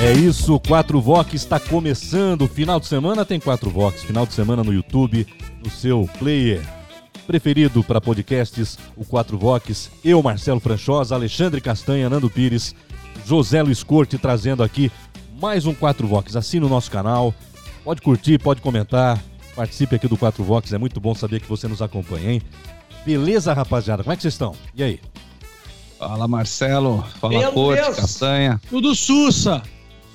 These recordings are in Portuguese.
É isso, 4 Vox está começando. Final de semana tem 4 Vox. Final de semana no YouTube, no seu player preferido para podcasts, o 4 Vox. Eu, Marcelo Franchosa, Alexandre Castanha, Nando Pires, José Luiz Corte trazendo aqui mais um 4 Vox. Assine o nosso canal, pode curtir, pode comentar, participe aqui do 4 Vox. É muito bom saber que você nos acompanha, hein? Beleza, rapaziada? Como é que vocês estão? E aí? Fala Marcelo, fala Meu Corte, Deus. Castanha. Tudo sussa.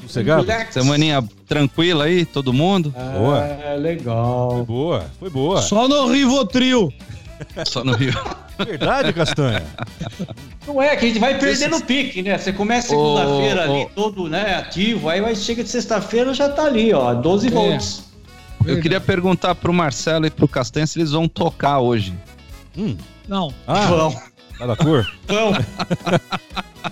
Sossegado? Semaninha tranquila aí, todo mundo? Boa. É, Foi legal. boa, foi boa. Só no Rivotril. Só no Rio. Verdade, Castanha. Não é que a gente vai perdendo o pique, né? Você começa segunda-feira Ô, ali, todo né, ativo, aí vai, chega de sexta-feira já tá ali, ó, 12 volts. Eu queria perguntar pro Marcelo e pro Castanha se eles vão tocar hoje. Hum. Não. Ah, Vão, cada cor. vão.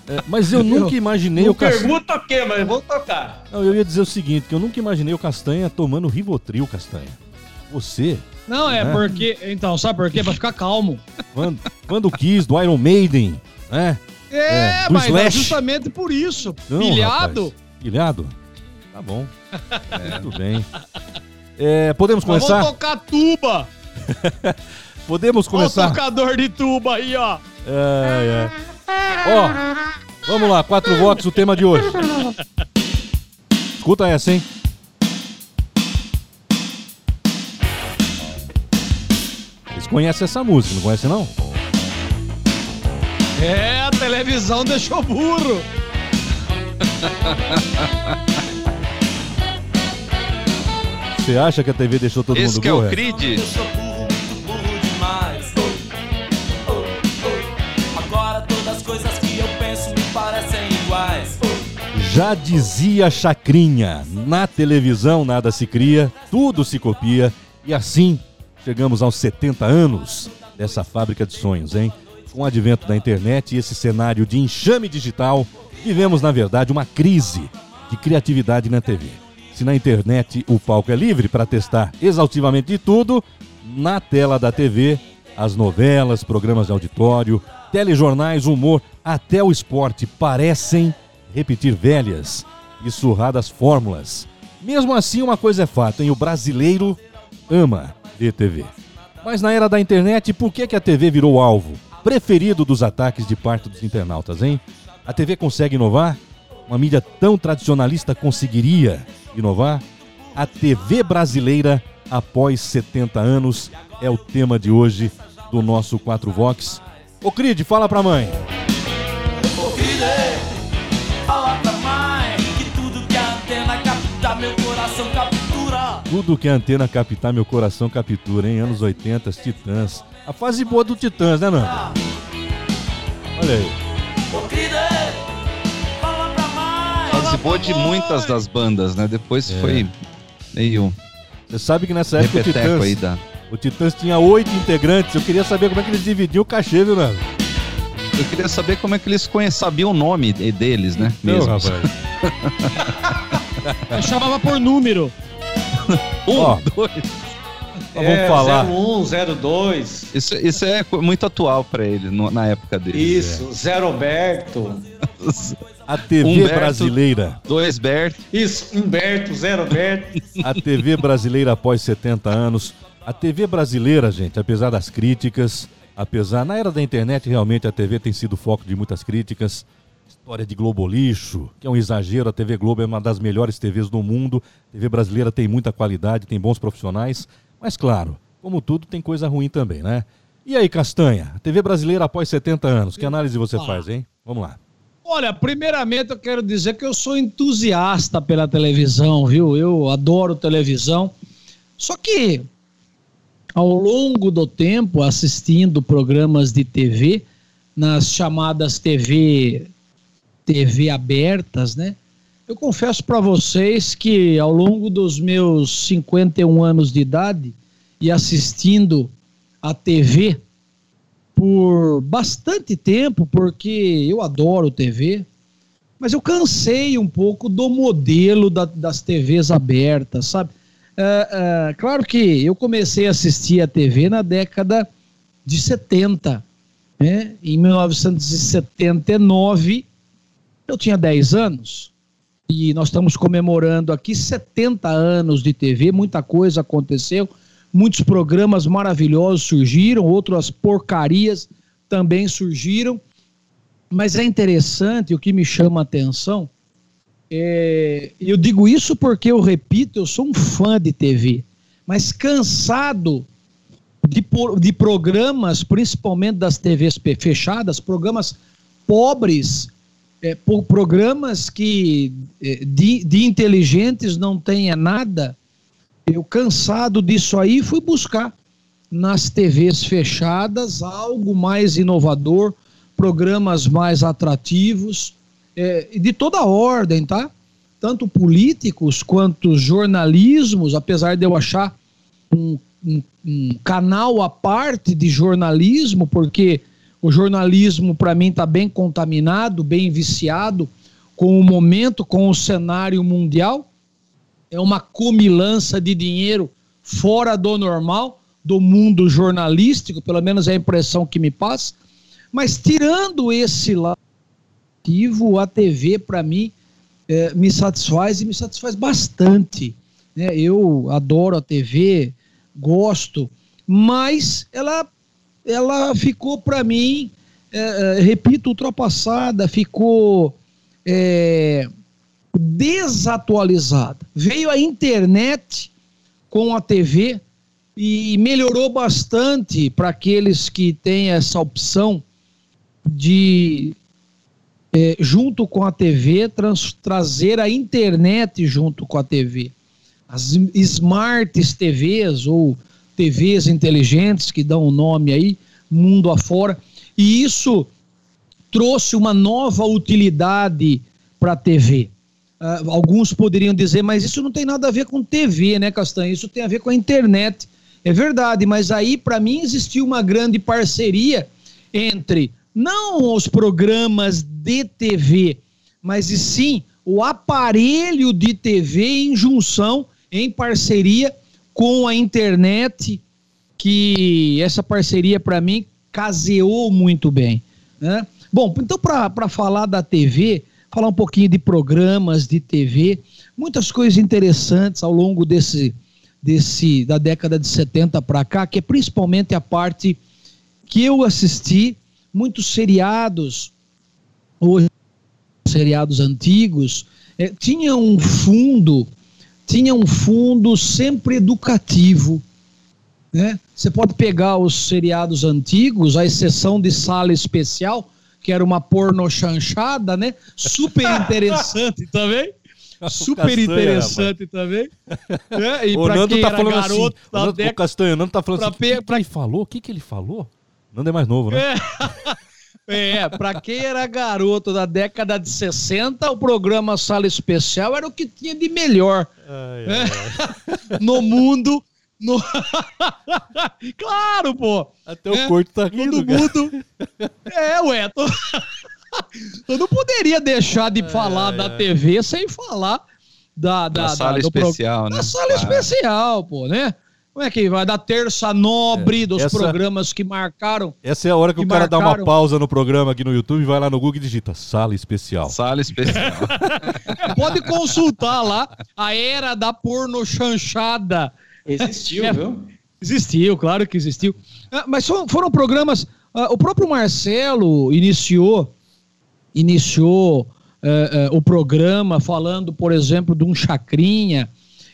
É, mas eu nunca imaginei Não o Castanha. pergunta o quê, mas vamos tocar. Não, eu ia dizer o seguinte, que eu nunca imaginei o Castanha tomando Rivotril, Castanha. Você, Não, é Né? porque. Então, sabe por quê? Pra ficar calmo. quando, quando quis, do Iron Maiden, né? É, É, mas é Slash. justamente por isso. Não, Pilhado. rapaz. Pilhado? Tá bom. Muito bem. É, podemos começar? vamos tocar tuba. Podemos Ó o começar? tocador de tuba aí, ó. É, é. Ó, vamos lá, quatro votos, o tema de hoje. Escuta essa, hein? Vocês conhecem essa música, não conhecem não? É, a televisão deixou burro. Você acha que a TV deixou todo Esse mundo que é o burro? Creed? Já dizia Chacrinha, na televisão nada se cria, tudo se copia, e assim chegamos aos 70 anos dessa fábrica de sonhos, hein? Com o advento da internet e esse cenário de enxame digital, vivemos, na verdade, uma crise de criatividade na TV. Se na internet o palco é livre para testar exaustivamente de tudo, na tela da TV, as novelas, programas de auditório, telejornais, humor, até o esporte parecem repetir velhas e surradas fórmulas. Mesmo assim, uma coisa é fato, hein? O brasileiro ama ver TV. Mas na era da internet, por que, que a TV virou alvo preferido dos ataques de parte dos internautas, hein? A TV consegue inovar? Uma mídia tão tradicionalista conseguiria inovar? A TV brasileira após 70 anos é o tema de hoje do nosso 4 Vox. Ô Crid, fala pra mãe. Tudo que a antena captar, meu coração captura, hein? Anos 80, as Titãs. A fase boa do Titãs, né, Nando? Olha aí. Ô filho, fala pra mãe. Fase boa de muitas das bandas, né? Depois É. foi meio Você sabe que nessa época o Titãs, aí da... o Titãs tinha oito integrantes. Eu queria saber como é que eles dividiam o cachê, viu, Nando? Eu queria saber como é que eles conhe- sabiam o nome de- deles, né? Não, Mesmo. rapaz. Eu chamava por número. Um, Ó. dois. Mas vamos falar. 01, 02, Isso, isso é muito atual pra eles, no- na época deles. isso, Zé Roberto, A TV Humberto. brasileira. Dois Bert. isso, Humberto, Zé Roberto. A TV brasileira após 70 anos. A TV brasileira, gente, apesar das críticas, apesar. Na era da internet, realmente a TV tem sido foco de muitas críticas. História de Globo lixo, que é um exagero. A TV Globo é uma das melhores TVs do mundo. A TV brasileira tem muita qualidade, tem bons profissionais. Mas, claro, como tudo, tem coisa ruim também, né? E aí, Castanha? TV brasileira após 70 anos. Que análise você Ah. faz, hein? Vamos lá. Olha, primeiramente eu quero dizer que eu sou entusiasta pela televisão, viu? Eu adoro televisão. Só que ao longo do tempo, assistindo programas de TV, nas chamadas TV, TV abertas, né? Eu confesso para vocês que ao longo dos meus 51 anos de idade e assistindo a TV por bastante tempo, porque eu adoro TV, mas eu cansei um pouco do modelo da, das TVs abertas, sabe? É, é, claro que eu comecei a assistir a TV na década de 70, né? Em 1979, eu tinha 10 anos e nós estamos comemorando aqui 70 anos de TV, muita coisa aconteceu, muitos programas maravilhosos surgiram, outras porcarias também surgiram, mas é interessante, o que me chama a atenção, é, eu digo isso porque eu repito, eu sou um fã de TV, mas cansado de, de programas, principalmente das TVs fechadas, programas pobres, é, por programas que é, de, de inteligentes não tenha nada, eu cansado disso aí fui buscar nas TVs fechadas algo mais inovador, programas mais atrativos, é, de toda ordem, tá? Tanto políticos quanto jornalismos, apesar de eu achar um, um, um canal à parte de jornalismo, porque o jornalismo, para mim, está bem contaminado, bem viciado com o momento, com o cenário mundial. É uma comilança de dinheiro fora do normal, do mundo jornalístico, pelo menos é a impressão que me passa. Mas tirando esse lado, a TV, para mim, é, me satisfaz e me satisfaz bastante. Né? Eu adoro a TV, gosto, mas ela ela ficou para mim, é, é, repito, ultrapassada, ficou é, desatualizada. Veio a internet com a TV e melhorou bastante para aqueles que têm essa opção de, é, junto com a TV, trans, trazer a internet junto com a TV. As smart TVs ou TVs inteligentes que dão o um nome aí, mundo afora. E isso trouxe uma nova utilidade para a TV. Uh, alguns poderiam dizer, mas isso não tem nada a ver com TV, né, Castanho? Isso tem a ver com a internet. É verdade, mas aí, para mim, existiu uma grande parceria entre não os programas de TV, mas e sim o aparelho de TV em junção, em parceria com a internet, que essa parceria para mim caseou muito bem. Né? Bom, então para falar da TV, falar um pouquinho de programas de TV, muitas coisas interessantes ao longo desse, desse da década de 70 para cá, que é principalmente a parte que eu assisti, muitos seriados, hoje seriados antigos, é, tinha um fundo tinha um fundo sempre educativo. Né? Você pode pegar os seriados antigos, a exceção de Sala Especial, que era uma porno chanchada, né? Super interessante também. Super interessante também. É, e o Nando tá falando assim, garoto, assim, o, Nando, o Castanho, o Nando tá falando assim, o que, que ele falou? O que, que ele falou? Nando é mais novo, né? É. É, pra quem era garoto da década de 60, o programa Sala Especial era o que tinha de melhor ai, ai. É. no mundo. No... claro, pô! Até o é, corto tá rindo, Todo mundo. É, ué. Tô... Eu não poderia deixar de falar da TV sem falar da, da, da sala da, especial, pro... né? Da sala especial, pô, né? Como é que vai? Da terça nobre é, dos essa, programas que marcaram. Essa é a hora que, que o cara marcaram. dá uma pausa no programa aqui no YouTube, vai lá no Google e digita Sala Especial. Sala Especial. é, pode consultar lá a era da porno chanchada. Existiu, é, viu? Existiu, claro que existiu. Ah, mas foram, foram programas. Uh, o próprio Marcelo iniciou, iniciou uh, uh, o programa falando, por exemplo, de um Chacrinha,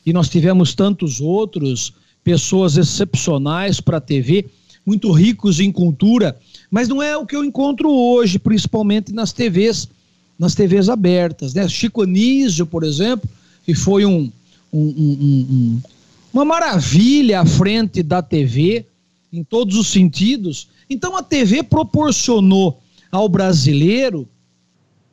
e nós tivemos tantos outros pessoas excepcionais para a TV, muito ricos em cultura, mas não é o que eu encontro hoje, principalmente nas TVs, nas TVs abertas. Né? Chico Anísio, por exemplo, que foi um, um, um, uma maravilha à frente da TV, em todos os sentidos. Então a TV proporcionou ao brasileiro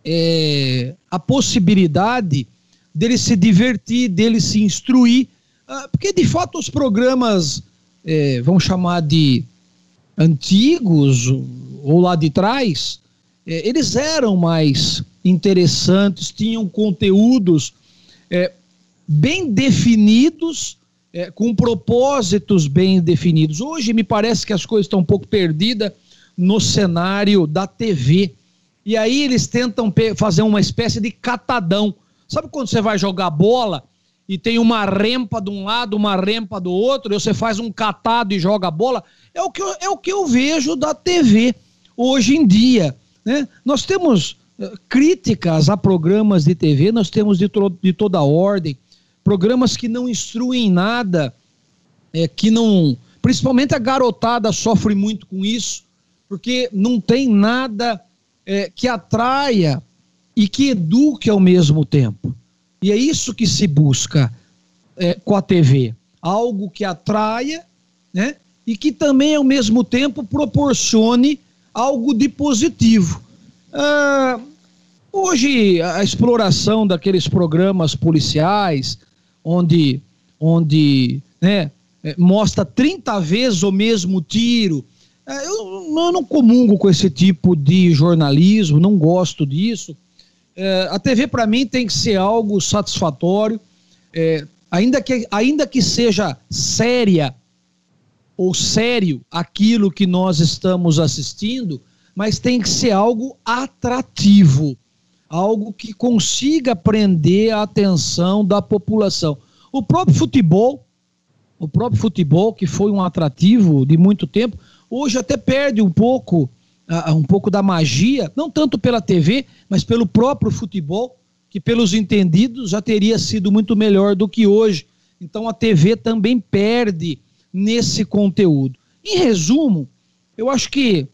é, a possibilidade dele se divertir, dele se instruir porque de fato os programas, é, vamos chamar de antigos ou lá de trás, é, eles eram mais interessantes, tinham conteúdos é, bem definidos, é, com propósitos bem definidos. Hoje me parece que as coisas estão um pouco perdidas no cenário da TV. E aí eles tentam fazer uma espécie de catadão. Sabe quando você vai jogar bola e tem uma rempa de um lado, uma rempa do outro, e você faz um catado e joga a bola? É o que eu, é o que eu vejo da TV hoje em dia. Né? Nós temos eh, críticas a programas de TV, nós temos de, de toda ordem, programas que não instruem nada, é, que não. Principalmente a garotada sofre muito com isso, porque não tem nada é, que atraia e que eduque ao mesmo tempo. E é isso que se busca é, com a TV. Algo que atraia, né? E que também, ao mesmo tempo, proporcione algo de positivo. Ah, hoje, a exploração daqueles programas policiais, onde, onde né, é, mostra 30 vezes o mesmo tiro. É, eu, eu, não comungo com esse tipo de jornalismo, não gosto disso. É, a TV, para mim, tem que ser algo satisfatório, é, ainda, que, ainda que seja séria ou sério aquilo que nós estamos assistindo, mas tem que ser algo atrativo algo que consiga prender a atenção da população. O próprio futebol, o próprio futebol, que foi um atrativo de muito tempo, hoje até perde um pouco, um pouco da magia, não tanto pela TV, mas pelo próprio futebol, que pelos entendidos já teria sido muito melhor do que hoje. Então a TV também perde nesse conteúdo. Em resumo, eu acho que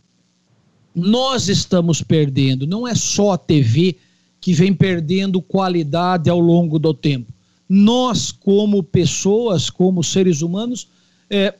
nós estamos perdendo, não é só a TV que vem perdendo qualidade ao longo do tempo. Nós, como pessoas, como seres humanos, é,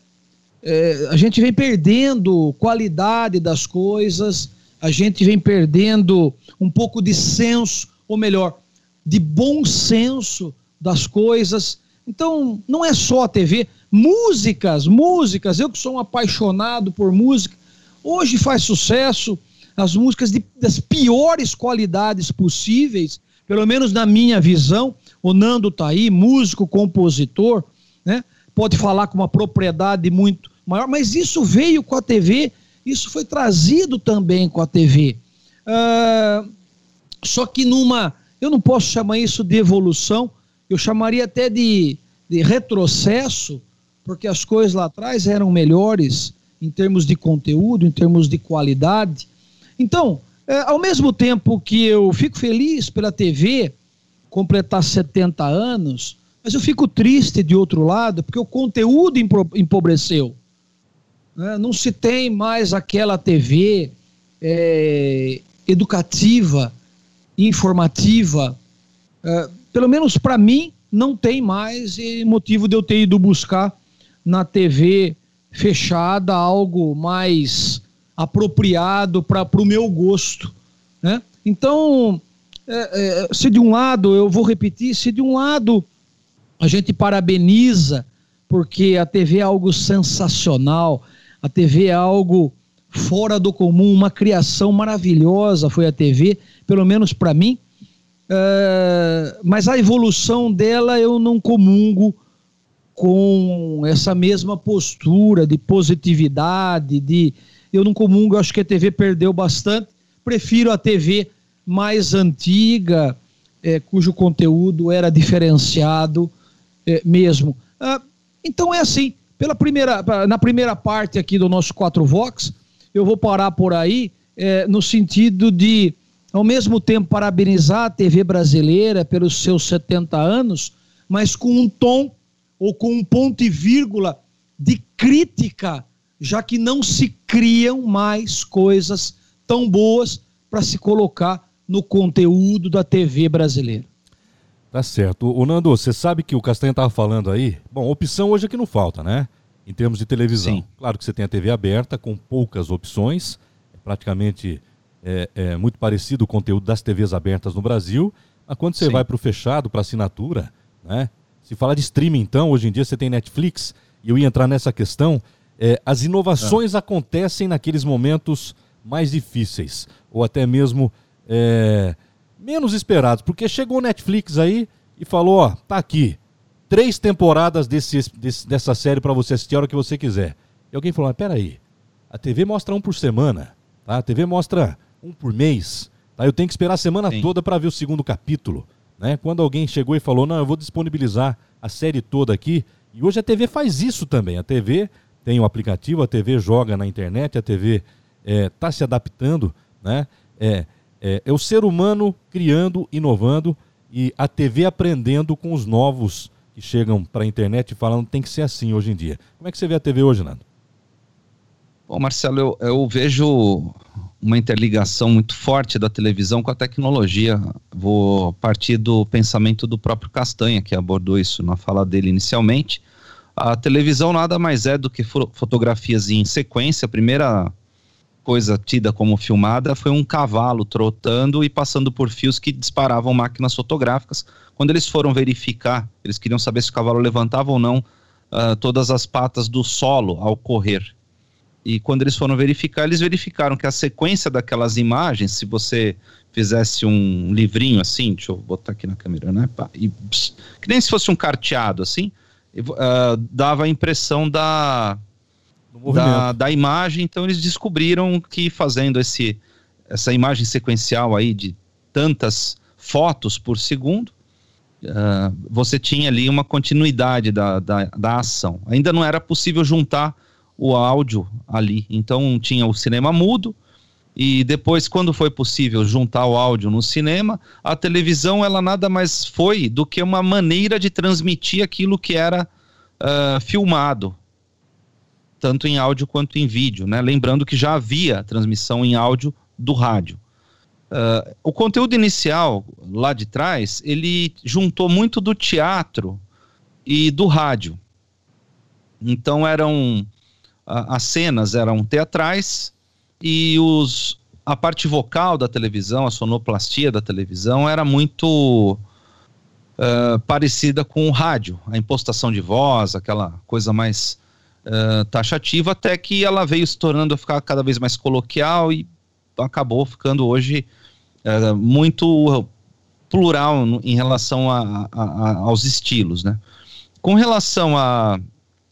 é, a gente vem perdendo qualidade das coisas, a gente vem perdendo um pouco de senso, ou melhor, de bom senso das coisas. Então, não é só a TV, músicas, músicas, eu que sou um apaixonado por música, hoje faz sucesso as músicas de, das piores qualidades possíveis, pelo menos na minha visão. O Nando tá aí, músico, compositor, né? Pode falar com uma propriedade muito maior, mas isso veio com a TV, isso foi trazido também com a TV. Ah, só que numa, eu não posso chamar isso de evolução, eu chamaria até de, de retrocesso, porque as coisas lá atrás eram melhores em termos de conteúdo, em termos de qualidade. Então, é, ao mesmo tempo que eu fico feliz pela TV completar 70 anos, mas eu fico triste de outro lado, porque o conteúdo empobreceu. Né? Não se tem mais aquela TV é, educativa, informativa. É, pelo menos para mim, não tem mais motivo de eu ter ido buscar na TV fechada algo mais apropriado para o meu gosto. Né? Então, é, é, se de um lado, eu vou repetir, se de um lado a gente parabeniza, porque a TV é algo sensacional, a TV é algo fora do comum, uma criação maravilhosa foi a TV, pelo menos para mim. É, mas a evolução dela eu não comungo com essa mesma postura de positividade, de, eu não comungo, eu acho que a TV perdeu bastante. Prefiro a TV mais antiga, é, cujo conteúdo era diferenciado é, mesmo. Ah, então é assim, pela primeira, na primeira parte aqui do nosso 4 Vox, eu vou parar por aí, é, no sentido de, ao mesmo tempo, parabenizar a TV brasileira pelos seus 70 anos, mas com um tom ou com um ponto e vírgula de crítica já que não se criam mais coisas tão boas para se colocar no conteúdo da TV brasileira. Tá certo. O Nando, você sabe que o Castanha estava falando aí? Bom, opção hoje é que não falta, né? Em termos de televisão. Sim. Claro que você tem a TV aberta com poucas opções, é praticamente é, é, muito parecido o conteúdo das TVs abertas no Brasil. Mas quando você Sim. vai para o fechado, para assinatura, né? Se falar de streaming, então, hoje em dia você tem Netflix, e eu ia entrar nessa questão é, as inovações acontecem naqueles momentos mais difíceis, ou até mesmo é, menos esperados, porque chegou o Netflix aí e falou, ó, tá aqui, três temporadas desse, desse- dessa série para você assistir a hora que você quiser. E alguém falou, mas peraí, a TV mostra um por semana, tá? A TV mostra um por mês, tá? Eu tenho que esperar a semana Sim. toda para ver o segundo capítulo, né? Quando alguém chegou e falou, não, eu vou disponibilizar a série toda aqui, e hoje a TV faz isso também, a TV tem o aplicativo, a TV joga na internet, a TV está se adaptando, né? É, é, é o ser humano criando, inovando e a TV aprendendo com os novos que chegam para a internet falando tem que ser assim hoje em dia. Como é que você vê a TV hoje, Nando? Bom, Marcelo, eu, eu vejo uma interligação muito forte da televisão com a tecnologia. Vou partir do pensamento do próprio Castanha, que abordou isso na fala dele inicialmente. A televisão nada mais é do que fo- fotografias em sequência. A primeira coisa tida como filmada foi um cavalo trotando e passando por fios que disparavam máquinas fotográficas. Quando eles foram verificar, eles queriam saber se o cavalo levantava ou não ah, todas as patas do solo ao correr. E quando eles foram verificar, eles verificaram que a sequência daquelas imagens, se você fizesse um livrinho assim, deixa eu botar aqui na câmera, né? e, ps, que nem se fosse um carteado assim, ah, dava a impressão da, da, da imagem. Então eles descobriram que fazendo esse, essa imagem sequencial aí de tantas fotos por segundo, ah, você tinha ali uma continuidade da, da, da ação. Ainda não era possível juntar o áudio ali. Então tinha o cinema mudo. E depois, quando foi possível juntar o áudio no cinema, a televisão ela nada mais foi do que uma maneira de transmitir aquilo que era ah, filmado tanto em áudio quanto em vídeo, né? Lembrando que já havia transmissão em áudio do rádio. Ah, o conteúdo inicial, lá de trás, ele juntou muito do teatro e do rádio. Então eram as cenas eram teatrais e os a parte vocal da televisão, a sonoplastia da televisão era muito ah, parecida com o rádio, a impostação de voz, aquela coisa mais taxativa, até que ela veio se tornando a ficar cada vez mais coloquial e acabou ficando hoje ah, muito plural em relação a- a- a- aos estilos, né? Com relação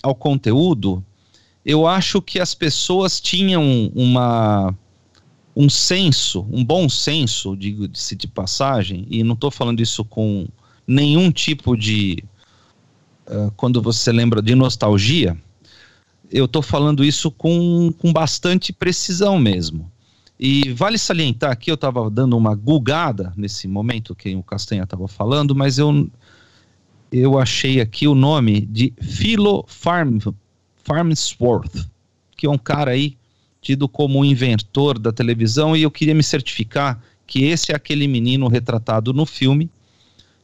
ao conteúdo, eu acho que as pessoas tinham uma um senso, um bom senso, digo-se de passagem, e não estou falando isso com nenhum tipo de. ah, quando você lembra de nostalgia, eu estou falando isso com, com bastante precisão mesmo. E vale salientar aqui, eu estava dando uma gulgada nesse momento que o Castanha estava falando, mas eu, eu achei aqui o nome de Philo Farm, Farnsworth, que é um cara aí tido como inventor da televisão, e eu queria me certificar que esse é aquele menino retratado no filme,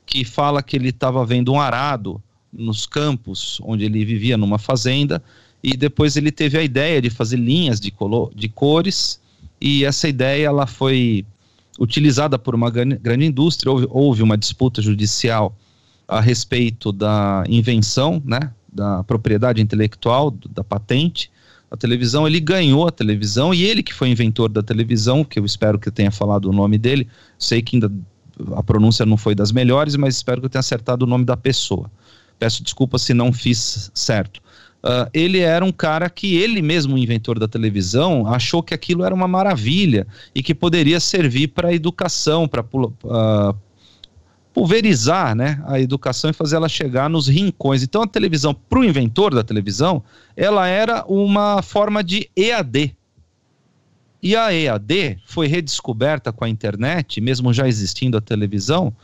que fala que ele estava vendo um arado nos campos onde ele vivia numa fazenda, e depois ele teve a ideia de fazer linhas de, colo de cores, e essa ideia ela foi utilizada por uma grande, indústria, houve, houve uma disputa judicial a respeito da invenção, né, da propriedade intelectual, da patente, a televisão, ele ganhou a televisão e ele que foi inventor da televisão, que eu espero que eu tenha falado o nome dele, sei que ainda a pronúncia não foi das melhores, mas espero que eu tenha acertado o nome da pessoa. Peço desculpa se não fiz certo. Ah, ele era um cara que ele mesmo, inventor da televisão, achou que aquilo era uma maravilha e que poderia servir para a educação, para pulverizar né, a educação e fazer ela chegar nos rincões. Então a televisão, para o inventor da televisão, ela era uma forma de EAD. E a EAD foi redescoberta com a internet, mesmo já existindo a televisão.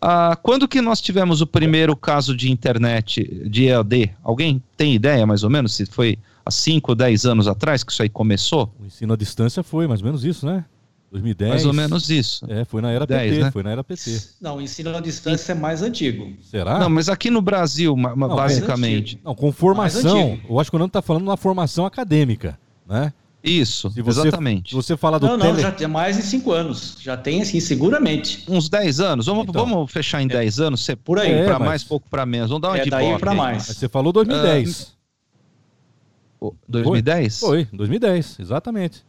Ah, quando que nós tivemos o primeiro caso de internet de EAD? Alguém tem ideia mais ou menos se foi há 5 ou 10 anos atrás que isso aí começou? O ensino à distância foi mais ou menos isso, né? 2010. Mais ou menos isso. É, foi na era 10, PT, né? foi na era PT. Não, o ensino à distância é mais antigo. Será? Não, mas aqui no Brasil, Não, basicamente. Não, com formação. antigo. Eu acho que o Nando tá falando uma formação acadêmica, né? Isso, Se você, exatamente. Se você fala do Não, não, tele... já tem mais de cinco anos. Já tem, assim, seguramente. Uns 10 anos? Vamos, Então. vamos fechar em 10 anos? Ser Por aí. pouco É, pra mas- mais, pouco pra menos. Vamos dar uma É de daí aí. mais. Mas você falou 2010. O- 2010? Foi, 2010, exatamente.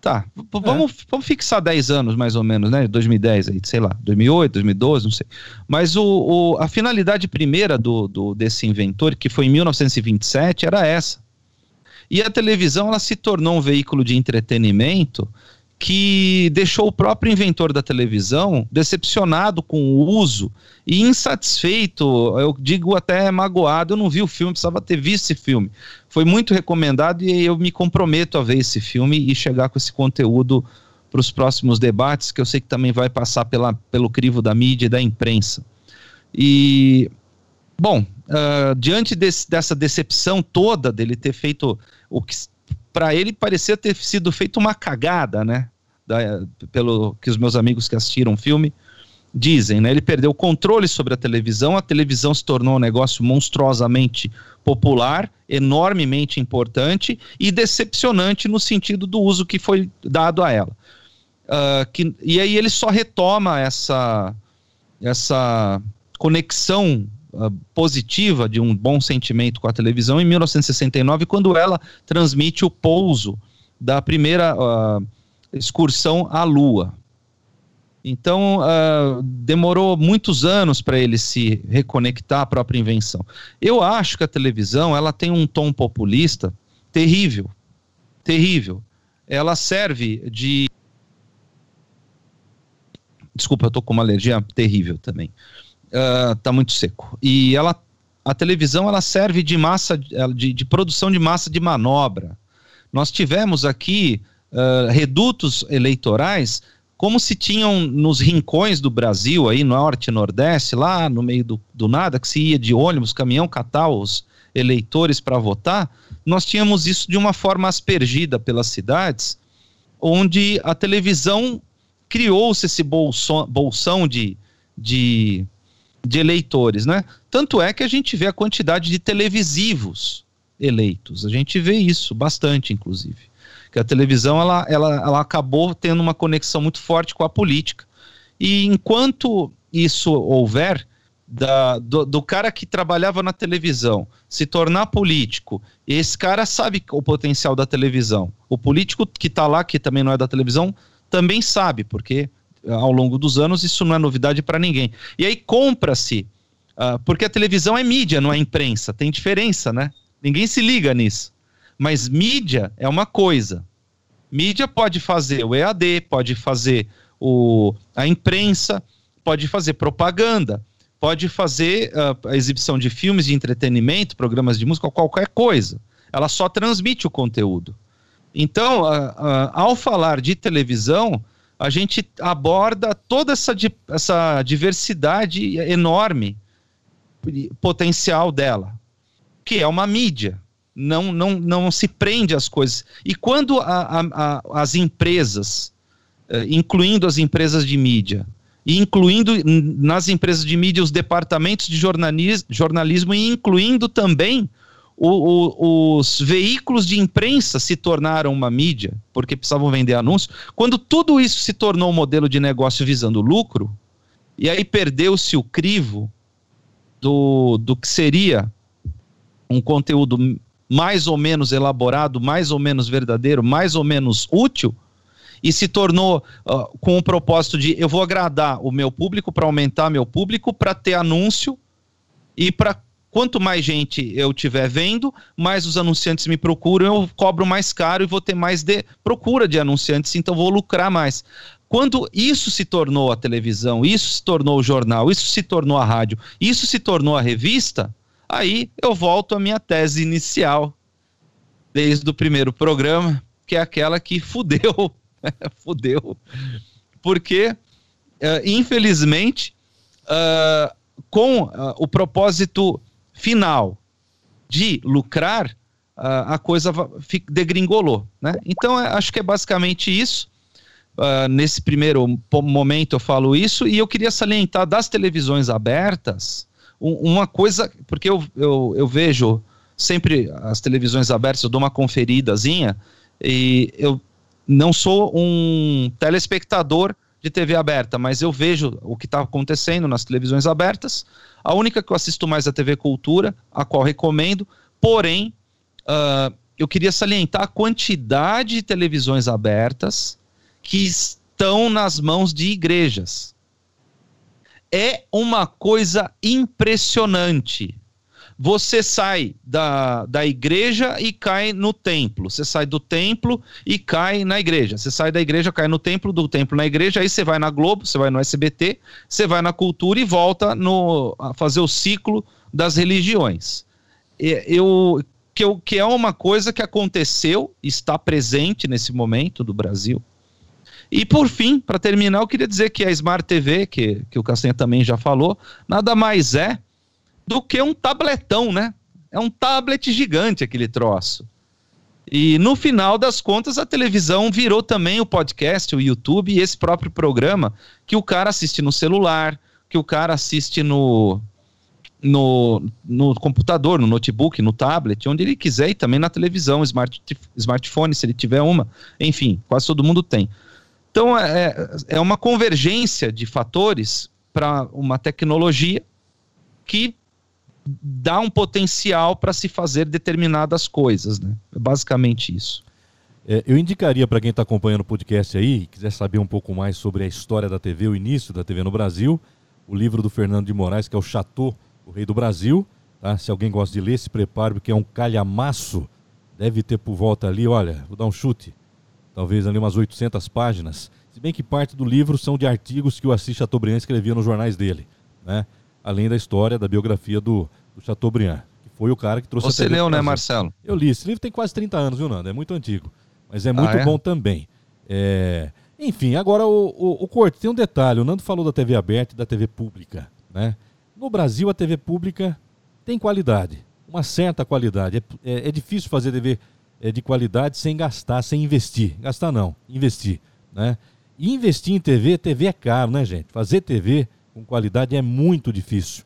Tá, v- vamos, vamos fixar 10 anos mais ou menos, né? 2010, aí, sei lá, 2008, 2012, não sei. Mas o, o- a finalidade primeira do, do- desse inventor, que foi em 1927, era essa. E a televisão ela se tornou um veículo de entretenimento que deixou o próprio inventor da televisão decepcionado com o uso e insatisfeito, eu digo até magoado. Eu não vi o filme, precisava ter visto esse filme. Foi muito recomendado e eu me comprometo a ver esse filme e chegar com esse conteúdo para os próximos debates, que eu sei que também vai passar pela, pelo crivo da mídia e da imprensa. E, bom, ah, diante desse- dessa decepção toda dele ter feito o que para ele parecia ter sido feito uma cagada, né? Da- pelo que os meus amigos que assistiram o filme dizem, né? Ele perdeu o controle sobre a televisão, a televisão se tornou um negócio monstruosamente popular, enormemente importante e decepcionante no sentido do uso que foi dado a ela. Ah, que, e aí ele só retoma essa, essa conexão ah, positiva de um bom sentimento com a televisão em 1969, quando ela transmite o pouso da primeira ah, excursão à Lua. Então, ah, demorou muitos anos para ele se reconectar à própria invenção. Eu acho que a televisão ela tem um tom populista terrível, terrível. Ela serve de Desculpa, eu tô com uma alergia terrível também. Ah, tá muito seco. E ela, a televisão, ela serve de massa, de, de produção de massa de manobra. Nós tivemos aqui ah, redutos eleitorais como se tinham nos rincões do Brasil, aí norte e nordeste, lá no meio do, do nada, que se ia de ônibus, caminhão, catar os eleitores para votar, nós tínhamos isso de uma forma aspergida pelas cidades, onde a televisão criou-se esse bolsão, bolsão de, de, de eleitores, né? Tanto é que a gente vê a quantidade de televisivos eleitos. A gente vê isso bastante, inclusive. Que a televisão ela, ela, ela acabou tendo uma conexão muito forte com a política. E enquanto isso houver, da, do, do cara que trabalhava na televisão se tornar político, esse cara sabe o potencial da televisão. O político que está lá, que também não é da televisão, também sabe, porque ao longo dos anos isso não é novidade para ninguém. E aí compra-se, ah, porque a televisão é mídia, não é imprensa, tem diferença, né? Ninguém se liga nisso. Mas mídia é uma coisa. Mídia pode fazer o EAD, pode fazer o, a imprensa, pode fazer propaganda, pode fazer ah, a exibição de filmes de entretenimento, programas de música, qualquer coisa. Ela só transmite o conteúdo. Então, ah, ah, ao falar de televisão, a gente aborda toda essa, essa diversidade enorme potencial dela, que é uma mídia. Não, não, não se prende às coisas. E quando a- a- a- as empresas, eh, incluindo as empresas de mídia, e incluindo nas empresas de mídia os departamentos de jornalis- jornalismo e incluindo também o- o- os veículos de imprensa se tornaram uma mídia, porque precisavam vender anúncios. Quando tudo isso se tornou um modelo de negócio visando lucro, e aí perdeu-se o crivo do, do que seria um conteúdo mais ou menos elaborado, mais ou menos verdadeiro, mais ou menos útil, e se tornou ah, com o propósito de eu vou agradar o meu público para aumentar meu público, para ter anúncio e para quanto mais gente eu tiver vendo, mais os anunciantes me procuram, eu cobro mais caro e vou ter mais de procura de anunciantes, então vou lucrar mais. Quando isso se tornou a televisão, isso se tornou o jornal, isso se tornou a rádio, isso se tornou a revista, aí eu volto à minha tese inicial, desde o primeiro programa, que é aquela que fudeu, fudeu, porque, eh, infelizmente, ah, com ah, o propósito final de lucrar, a coisa degringolou, né? Então, é, acho que é basicamente isso. Ah, nesse primeiro momento eu falo isso, e eu queria salientar das televisões abertas um- uma coisa, porque eu, eu, eu vejo sempre as televisões abertas, eu dou uma conferidazinha, e eu não sou um telespectador de TV aberta, mas eu vejo o que está acontecendo nas televisões abertas. A única que eu assisto mais é a TV Cultura, a qual recomendo, porém, ah, eu queria salientar a quantidade de televisões abertas que estão nas mãos de igrejas. É uma coisa impressionante. Você sai da, da igreja e cai no templo. Você sai do templo e cai na igreja. Você sai da igreja, cai no templo, do templo na igreja. Aí você vai na Globo, você vai no SBT, você vai na cultura e volta no, a fazer o ciclo das religiões. Eu, que, eu, que é uma coisa que aconteceu, está presente nesse momento do Brasil. E por fim, para terminar, eu queria dizer que a Smart TV, que, que o Castanha também já falou, nada mais é do que um tabletão, né? É um tablet gigante aquele troço. E no final das contas, a televisão virou também o podcast, o YouTube e esse próprio programa que o cara assiste no celular, que o cara assiste no, no, no computador, no notebook, no tablet, onde ele quiser e também na televisão, smart, smartphone, se ele tiver uma. Enfim, quase todo mundo tem. Então, é, é uma convergência de fatores para uma tecnologia que dá um potencial para se fazer determinadas coisas, né? É basicamente isso. É, eu indicaria para quem está acompanhando o podcast aí, quiser saber um pouco mais sobre a história da TV, o início da TV no Brasil, o livro do Fernando de Moraes, que é o Chateau, o Rei do Brasil. Tá? Se alguém gosta de ler, se prepare, porque é um calhamaço. Deve ter por volta ali, olha, vou dar um chute, talvez ali umas 800 páginas. Se bem que parte do livro são de artigos que o Assis Chateaubriand escrevia nos jornais dele, né? Além da história, da biografia do Chateaubriand, que foi o cara que trouxe a Você leu, né. Marcelo? Eu li. Esse livro tem quase 30 anos, viu, Nando? É muito antigo. Mas é muito Ah, é? bom também. É, Enfim, agora o, o, o Corte, tem um detalhe. O Nando falou da TV aberta e da TV pública. Né? No Brasil, a TV pública tem qualidade. Uma certa qualidade. É, é- é difícil fazer TV é, de qualidade sem gastar, sem investir. Gastar não, investir. Né? E investir em TV, TV é caro, né, gente? Fazer TV com qualidade é muito difícil.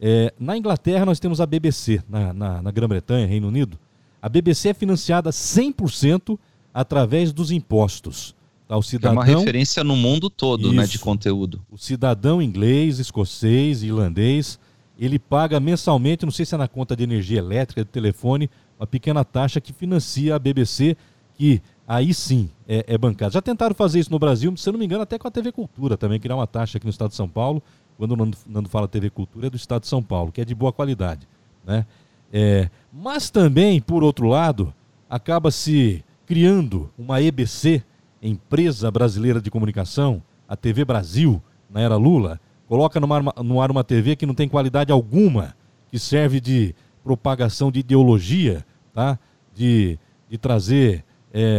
É, na Inglaterra, nós temos a BBC, na, na, na Grã-Bretanha, Reino Unido. A BBC é financiada 100% através dos impostos. Tá? O É uma cidadão, referência no mundo todo, né, Isso. de conteúdo. o cidadão inglês, escocês, irlandês, ele paga mensalmente, não sei se é na conta de energia elétrica, de telefone, uma pequena taxa que financia a BBC, que aí sim é, é bancada. Já tentaram fazer isso no Brasil, se eu não me engano, até com a TV Cultura também, criar uma taxa aqui no estado de São Paulo. Quando o Nando, Nando fala TV Cultura, é do estado de São Paulo, que é de boa qualidade. Né? É, mas também, por outro lado, acaba se criando uma EBC, Empresa Brasileira de Comunicação, a TV Brasil, na era Lula, coloca no ar, no ar uma TV que não tem qualidade alguma, que serve de propagação de ideologia, tá? de, de trazer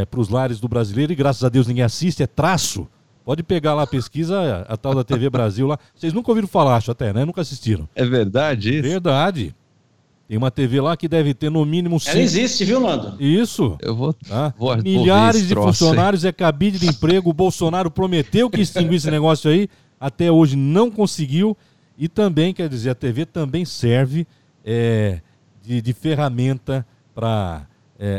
para os lares do brasileiro, e graças a Deus ninguém assiste, é traço. Pode pegar lá a pesquisa, a, a tal da TV Brasil lá. Vocês nunca ouviram falar, acho até, né? Nunca assistiram. É verdade isso? Verdade. Tem uma TV lá que deve ter no mínimo Ela cinco. existe, viu, Nando? Isso. Eu vou. Tá? Vou- Milhares de troço funcionários, é cabide de emprego. O Bolsonaro prometeu que extinguir esse negócio aí, até hoje não conseguiu. E também, quer dizer, a TV também serve é, de, de ferramenta para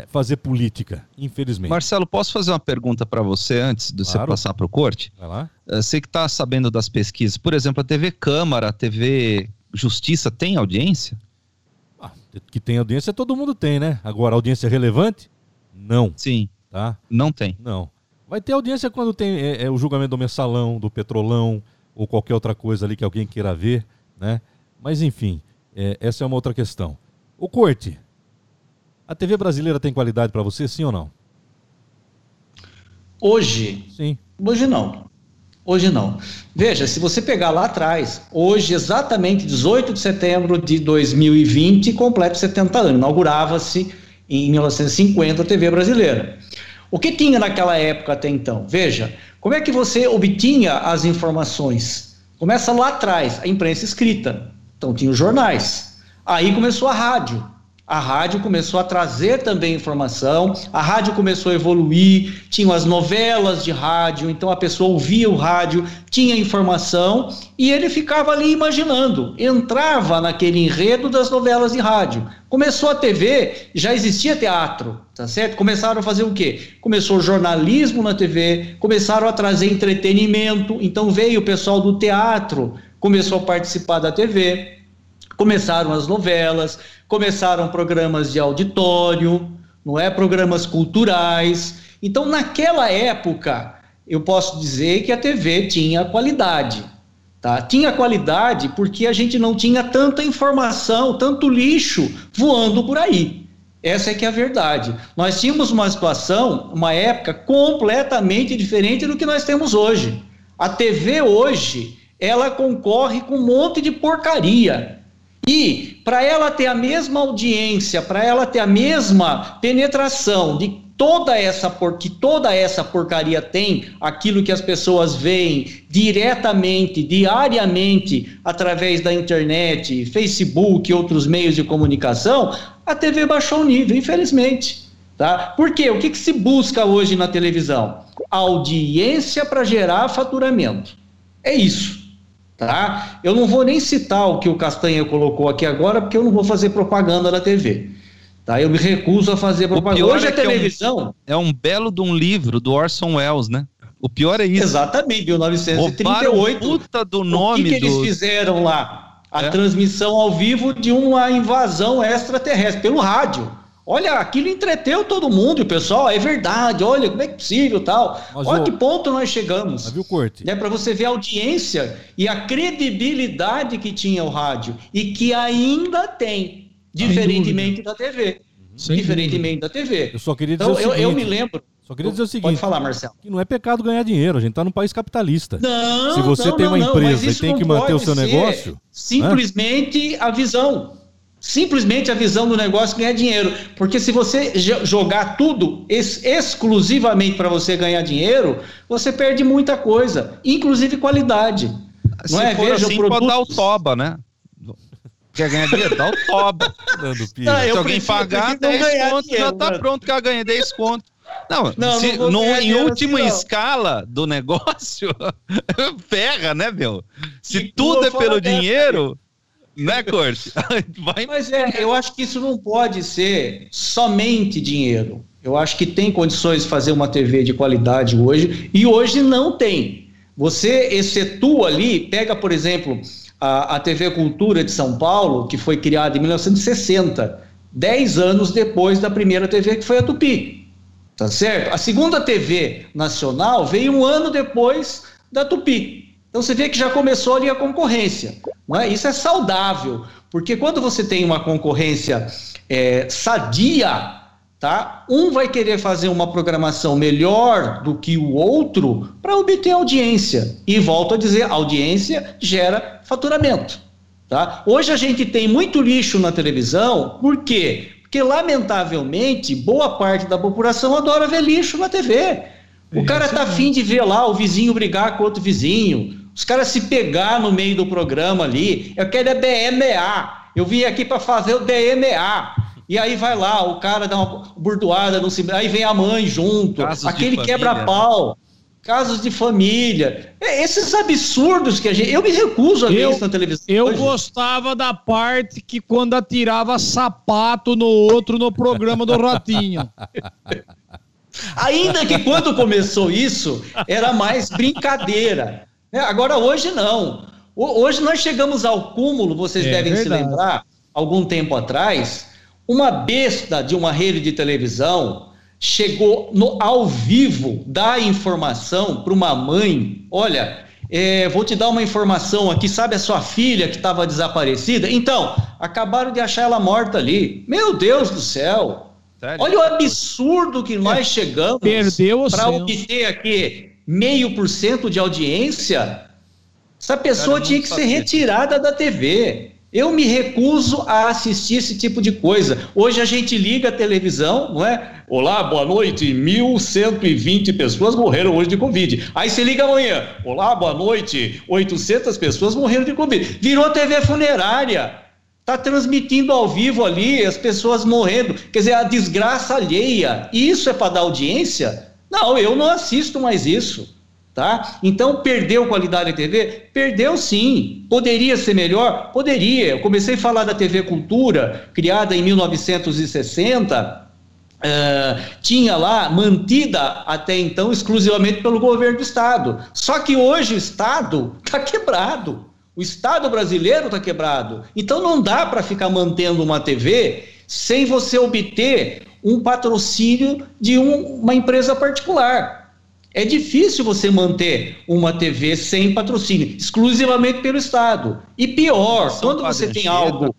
fazer política, infelizmente. Marcelo, posso fazer uma pergunta para você antes de você Claro. passar para o corte? Vai lá. Eh, Você que está sabendo das pesquisas, por exemplo, a TV Câmara, a TV Justiça tem audiência? Ah, que tem audiência, todo mundo tem, né? Agora, audiência relevante? Não, Sim, tá? não tem. Não. Vai ter audiência quando tem é, é, o julgamento do mensalão, do petrolão, ou qualquer outra coisa ali que alguém queira ver, né? Mas enfim, é, essa é uma outra questão. O Corte, a TV brasileira tem qualidade para você, sim ou não? Hoje, Sim. hoje não. Hoje não. Veja, se você pegar lá atrás, hoje, exatamente 18 de setembro de 2020, completa 70 anos. Inaugurava-se em 1950 a TV brasileira. O que tinha naquela época até então? Veja, como é que você obtinha as informações? Começa lá atrás, a imprensa escrita. Então tinha os jornais. Aí começou a rádio. A rádio começou a trazer também informação, a rádio começou a evoluir, tinham as novelas de rádio, então a pessoa ouvia o rádio, tinha informação e ele ficava ali imaginando, entrava naquele enredo das novelas de rádio. Começou a TV, já existia teatro, tá certo? Começaram a fazer o quê? Começou jornalismo na TV, começaram a trazer entretenimento, então veio o pessoal do teatro, começou a participar da TV. Começaram as novelas, começaram programas de auditório, não é? Programas culturais. Então, naquela época, eu posso dizer que a TV tinha qualidade. Tá? Tinha qualidade porque a gente não tinha tanta informação, tanto lixo voando por aí. Essa é que é a verdade. Nós tínhamos uma situação, uma época completamente diferente do que nós temos hoje. A TV hoje, ela concorre com um monte de porcaria. E para ela ter a mesma audiência, para ela ter a mesma penetração de toda essa por, que toda essa porcaria tem, aquilo que as pessoas veem diretamente, diariamente, através da internet, Facebook, outros meios de comunicação, a TV baixou o nível, infelizmente. Tá? Por quê? O que, que se busca hoje na televisão? Audiência para gerar faturamento. É isso. Tá? Eu não vou nem citar o que o Castanha colocou aqui agora, porque eu não vou fazer propaganda na TV. Tá? Eu me recuso a fazer propaganda. Hoje é a televisão. É um, é um, belo de um livro do Orson Welles, né? O pior é isso. Exatamente, 1938. Puta do nome o que, que do... eles fizeram lá? A é. transmissão ao vivo de uma invasão extraterrestre pelo rádio. Olha, aquilo entreteu todo mundo, e o pessoal, é verdade, olha, como é que é possível tal. Mas olha o... que ponto nós chegamos. Mas viu, Corte? É para você ver a audiência e a credibilidade que tinha o rádio e que ainda tem diferentemente da TV. Sem diferentemente dúvida. da TV. Eu só queria dizer então, o seguinte, eu, eu me lembro. Só queria dizer o seguinte. Pode falar, Marcelo. Que não é pecado ganhar dinheiro, a gente está num país capitalista. Não, Se você não, tem uma não, empresa e tem que manter o seu negócio. Simplesmente a visão. Simplesmente a visão do negócio ganhar dinheiro. Porque se você jogar tudo ex exclusivamente para você ganhar dinheiro, você perde muita coisa, inclusive qualidade. Se não é? Veja assim, o produto... pode dar o toba, né? Quer ganhar dinheiro? Dá o toba. Dando Se alguém pagar 10 contos, dinheiro, já tá mano. pronto que ela ganha 10 contos. Não, não, se, não no, em última assim, escala do negócio, ferra, né, meu? Se e tudo é pelo dinheiro, né, Corte? Vai... Mas é, eu acho que isso não pode ser somente dinheiro. Eu acho que tem condições de fazer uma TV de qualidade hoje, e hoje não tem. Você excetua ali, pega, por exemplo, a, a TV Cultura de São Paulo, que foi criada em 1960, dez anos depois da primeira TV, que foi a Tupi. Tá certo? A segunda TV nacional veio um ano depois da Tupi. Então você vê que já começou ali a concorrência. Não é? Isso é saudável, porque quando você tem uma concorrência é, sadia, Tá? Um vai querer fazer uma programação melhor do que o outro para obter audiência. E volto a dizer, audiência gera faturamento. Tá? Hoje a gente tem muito lixo na televisão, por quê? Porque, lamentavelmente, boa parte da população adora ver lixo na TV. O cara tá afim de ver lá o vizinho brigar com outro vizinho, os caras se pegar no meio do programa ali. Eu quero é BMA. Eu vim aqui para fazer o DMA. E aí vai lá, o cara dá uma burdoada, no cima, aí vem a mãe junto, casos aquele quebra-pau, casos de família. É, esses absurdos que a gente. Eu me recuso a ver eu, isso na televisão. Eu hoje. gostava da parte que quando atirava sapato no outro no programa do Ratinho. Ainda que quando começou isso, era mais brincadeira. Né? Agora, hoje não. Hoje nós chegamos ao cúmulo, vocês é, devem verdade. se lembrar, algum tempo atrás, uma besta de uma rede de televisão chegou no, ao vivo dar informação para uma mãe: olha, é, vou te dar uma informação aqui, sabe a sua filha que estava desaparecida? Então, acabaram de achar ela morta ali. Meu Deus do céu! Sério? Olha o absurdo que nós chegamos para obter aqui meio por cento de audiência. Essa pessoa tinha que ser retirada da TV. Eu me recuso a assistir esse tipo de coisa. Hoje a gente liga a televisão, não é? Olá, boa noite. 1.120 pessoas morreram hoje de Covid. Aí você liga amanhã. Olá, boa noite. 800 pessoas morreram de Covid. Virou TV funerária. Está transmitindo ao vivo ali, as pessoas morrendo. Quer dizer, a desgraça alheia. Isso é para dar audiência? Não, eu não assisto mais isso. Tá? Então, perdeu qualidade da TV? Perdeu sim. Poderia ser melhor? Poderia. Eu comecei a falar da TV Cultura, criada em 1960, Uh, eh, tinha lá, mantida até então exclusivamente pelo governo do Estado. Só que hoje o Estado está quebrado. O Estado brasileiro está quebrado. Então não dá para ficar mantendo uma TV sem você obter um patrocínio de um, uma empresa particular. É difícil você manter uma TV sem patrocínio, exclusivamente pelo Estado. E pior, São quando você tem algo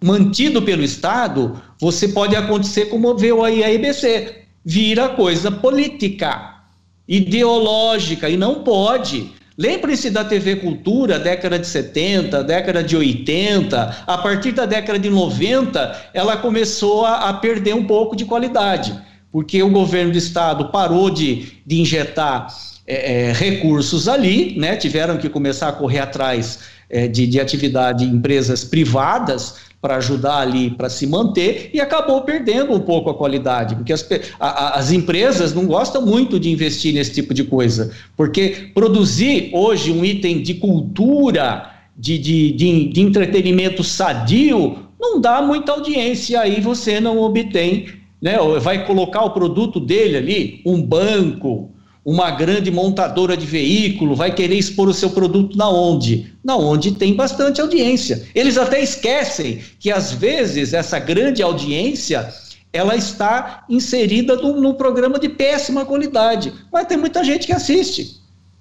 mantido pelo Estado, você pode acontecer como veio aí a IBC. Vira coisa política, ideológica, e não pode. Lembre-se da TV Cultura, década de 70, década de 80, a partir da década de 90, ela começou a, a perder um pouco de qualidade, porque o governo do estado parou de, de injetar é, é, recursos ali, né? tiveram que começar a correr atrás de, de atividade em empresas privadas para ajudar ali para se manter e acabou perdendo um pouco a qualidade, porque as, a, as empresas não gostam muito de investir nesse tipo de coisa, porque produzir hoje um item de cultura, de, de, de, de entretenimento sadio, não dá muita audiência, aí você não obtém, né? Vai colocar o produto dele ali, um banco, uma grande montadora de veículo vai querer expor o seu produto na onde? Na onde tem bastante audiência. Eles até esquecem que às vezes essa grande audiência ela está inserida num, programa de péssima qualidade, mas tem muita gente que assiste.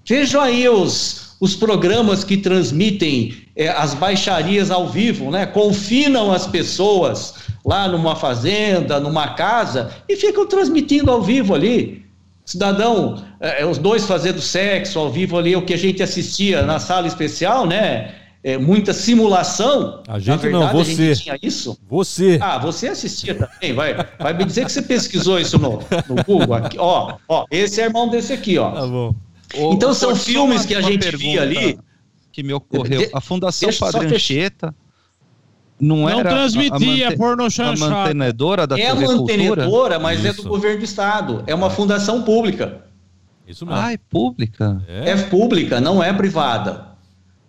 Vejam aí os, os programas que transmitem é, as baixarias ao vivo, né? Confinam as pessoas lá numa fazenda, numa casa e ficam transmitindo ao vivo ali cidadão, é, os dois fazendo sexo ao vivo ali, o que a gente assistia na sala especial, né? É, muita simulação. A gente verdade, não, você. A gente tinha isso. Você. Ah, você assistia também, vai. Vai me dizer que você pesquisou isso no, no Google. Aqui, ó, ó, esse é irmão desse aqui, ó. Tá bom. Então Ô, são Corte, só filmes que a gente via ali. Que me ocorreu. De- A Fundação deixa eu só Padre fechar. Anchieta não Não era a- a transmitia mante- porno a mantenedora da É a TV Cultura? mantenedora, mas é Isso. do governo do estado. É uma fundação pública. Isso mesmo. Ah, é pública. é. é pública, não é privada,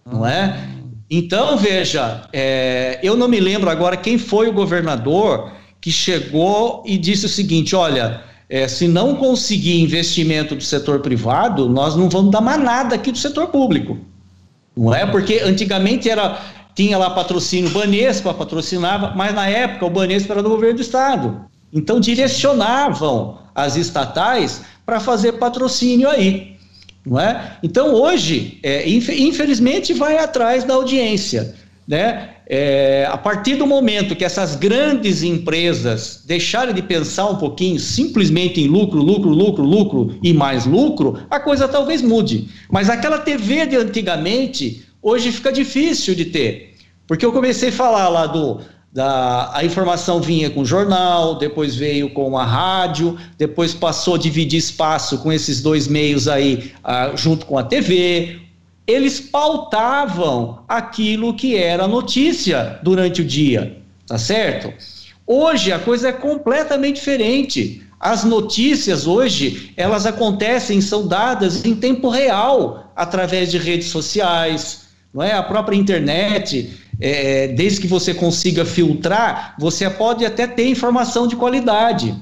não é? Então veja, é, eu não me lembro agora quem foi o governador que chegou e disse o seguinte: olha, é, se não conseguir investimento do setor privado, nós não vamos dar mais nada aqui do setor público, não é? Porque antigamente era tinha lá patrocínio Banespa patrocinava, mas na época o Banespa era do governo do estado. Então direcionavam as estatais para fazer patrocínio aí, não é? Então hoje, é, infe- infelizmente, vai atrás da audiência, né? É, a partir do momento que essas grandes empresas deixarem de pensar um pouquinho simplesmente em lucro, lucro, lucro, lucro e mais lucro, a coisa talvez mude. Mas aquela TV de antigamente, hoje fica difícil de ter. Porque eu comecei a falar lá do. Da, a informação vinha com jornal, depois veio com a rádio, depois passou a dividir espaço com esses dois meios aí, ah, junto com a TV. Eles pautavam aquilo que era notícia durante o dia, tá certo? Hoje a coisa é completamente diferente. As notícias hoje, elas acontecem, são dadas em tempo real, através de redes sociais, não é? A própria internet, é, desde que você consiga filtrar, você pode até ter informação de qualidade,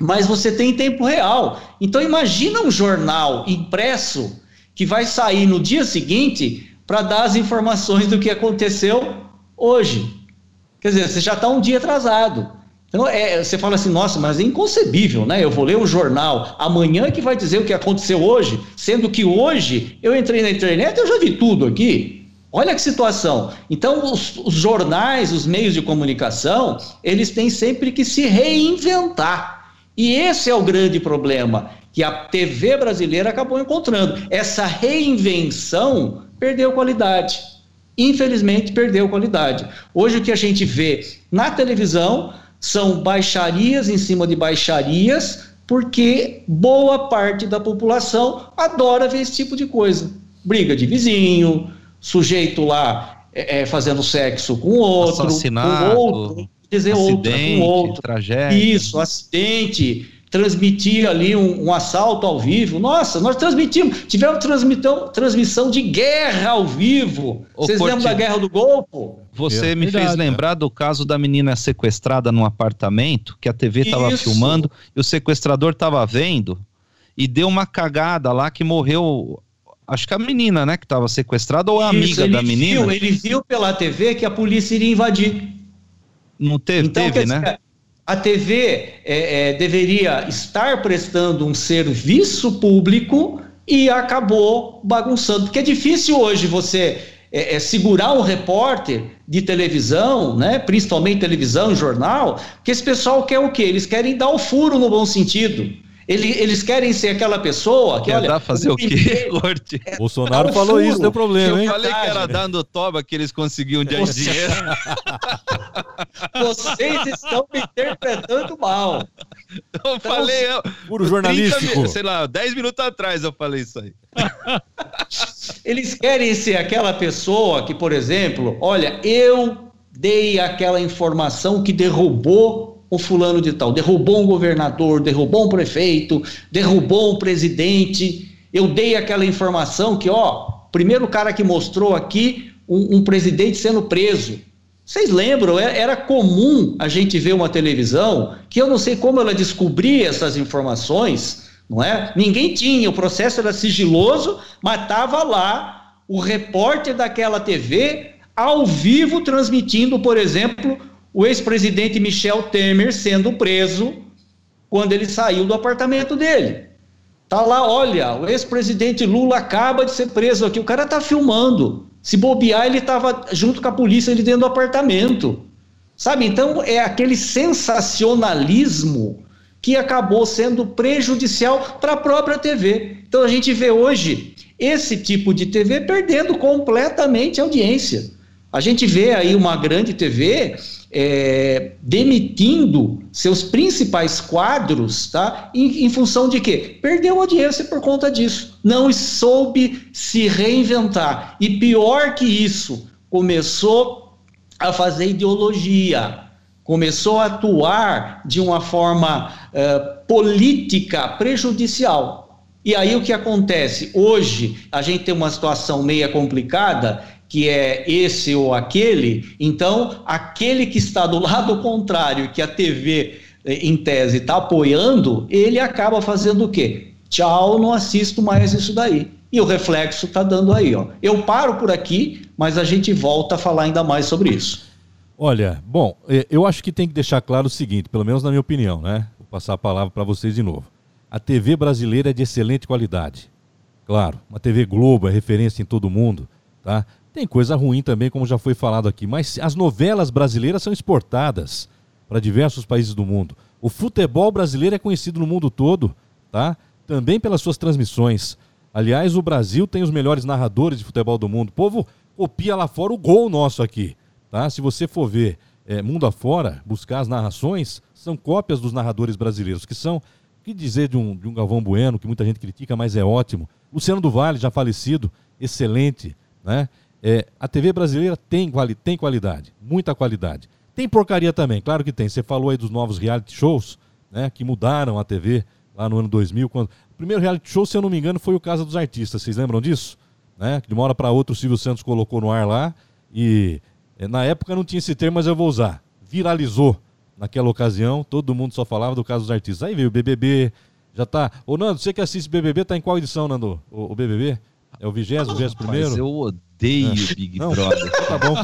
mas você tem em tempo real. Então imagina um jornal impresso que vai sair no dia seguinte para dar as informações do que aconteceu hoje. Quer dizer, você já está um dia atrasado. Então, é, você fala assim, nossa, mas é inconcebível, né? Eu vou ler um jornal amanhã que vai dizer o que aconteceu hoje, sendo que hoje eu entrei na internet e eu já vi tudo aqui. Olha que situação. Então, os, os jornais, os meios de comunicação, eles têm sempre que se reinventar. E esse é o grande problema que a TV brasileira acabou encontrando. Essa reinvenção perdeu qualidade. Infelizmente, perdeu qualidade. Hoje, o que a gente vê na televisão são baixarias em cima de baixarias, porque boa parte da população adora ver esse tipo de coisa. Briga de vizinho, sujeito lá é, é, fazendo sexo com outro, Assassinato, com outro, dizer outra com outro. tragédia. Isso, acidente, transmitir ali um, um assalto ao vivo. Nossa, nós transmitimos, tivemos transmitão, transmissão de guerra ao vivo. Ô, Vocês lembram da guerra do Golfo? Você É me verdade. fez lembrar do caso da menina sequestrada num apartamento, que a TV estava filmando e o sequestrador estava vendo e deu uma cagada lá que morreu acho que a menina, né, que estava sequestrada ou a Isso, amiga da menina. Viu, ele viu pela TV que a polícia iria invadir. Não teve, Então, teve né? a TV é, é, deveria estar prestando um serviço público e acabou bagunçando. Porque é difícil hoje você é, é, segurar um repórter de televisão, né, principalmente televisão e jornal, porque esse pessoal quer o quê? Eles querem dar o furo no bom sentido. Ele- Eles querem ser aquela pessoa que, Quer olha, dar fazer o quê, Corte? Bolsonaro Dá um falou furo. isso, deu problema, Eu hein? falei que era dando toba que eles conseguiam de Você- dinheiro. Vocês estão me interpretando mal. Eu falei. Eu, Puro 30 jornalístico. mi- sei lá, 10 minutos atrás eu falei isso aí. Eles querem ser aquela pessoa que, por exemplo, olha, eu dei aquela informação que derrubou o fulano de tal, derrubou um governador, derrubou um prefeito, derrubou um presidente. Eu dei aquela informação que, ó, primeiro cara que mostrou aqui um, um presidente sendo preso. Vocês lembram? É- Era comum a gente ver uma televisão que eu não sei como ela descobria essas informações, não é? Ninguém tinha, o processo era sigiloso, mas estava lá o repórter daquela TV ao vivo transmitindo, por exemplo, o ex-presidente Michel Temer sendo preso quando ele saiu do apartamento dele. Tá lá, olha, o ex-presidente Lula acaba de ser preso aqui. O cara tá filmando. Se bobear, ele estava junto com a polícia ali dentro do apartamento. Sabe? Então é aquele sensacionalismo que acabou sendo prejudicial para a própria TV. Então a gente vê hoje esse tipo de TV perdendo completamente a audiência. A gente vê aí uma grande TV é, demitindo seus principais quadros, tá? Em, em função de quê? Perdeu audiência por conta disso. Não soube se reinventar. E pior que isso, começou a fazer ideologia, começou a atuar de uma forma eh, política prejudicial. E aí o que acontece? Hoje a gente tem uma situação meia complicada, que é esse ou aquele, então aquele que está do lado contrário, que a TV, eh, em tese, está apoiando, ele acaba fazendo o quê? Tchau, não assisto mais isso daí. E o reflexo está dando aí, ó. Eu paro por aqui, mas a gente volta a falar ainda mais sobre isso. Olha, bom, eh, eu acho que tem que deixar claro o seguinte, pelo menos na minha opinião, né? Vou passar a palavra para vocês de novo. A TV brasileira é de excelente qualidade. Claro, uma TV Globo é referência em todo mundo, tá? Tem coisa ruim também, como já foi falado aqui, mas as novelas brasileiras são exportadas para diversos países do mundo. O futebol brasileiro é conhecido no mundo todo, tá? Também pelas suas transmissões. Aliás, o Brasil tem os melhores narradores de futebol do mundo. O povo copia lá fora o gol nosso aqui, tá? Se você for ver é, mundo afora, buscar as narrações, são cópias dos narradores brasileiros, que são, que dizer de um, de um Galvão Bueno, que muita gente critica, mas é ótimo. Luciano do Vale, já falecido, excelente, né? É, a TV brasileira tem, quali tem qualidade, muita qualidade. Tem porcaria também, claro que tem. Você falou aí dos novos reality shows, né, que mudaram a TV lá no ano 2000. Quando... O primeiro reality show, se eu não me engano, foi o Casa dos Artistas. Vocês lembram disso? Né? De uma hora para outra o Silvio Santos colocou no ar lá e é, na época não tinha esse termo, mas eu vou usar. Viralizou naquela ocasião, todo mundo só falava do Casa dos Artistas. Aí veio o BBB, já tá. Ô Nando, você que assiste BBB, tá em qual edição, Nando? O, o BBB? É o vigésimo, vigésimo Mas primeiro? eu odeio Big Não. Brother. Tá bom.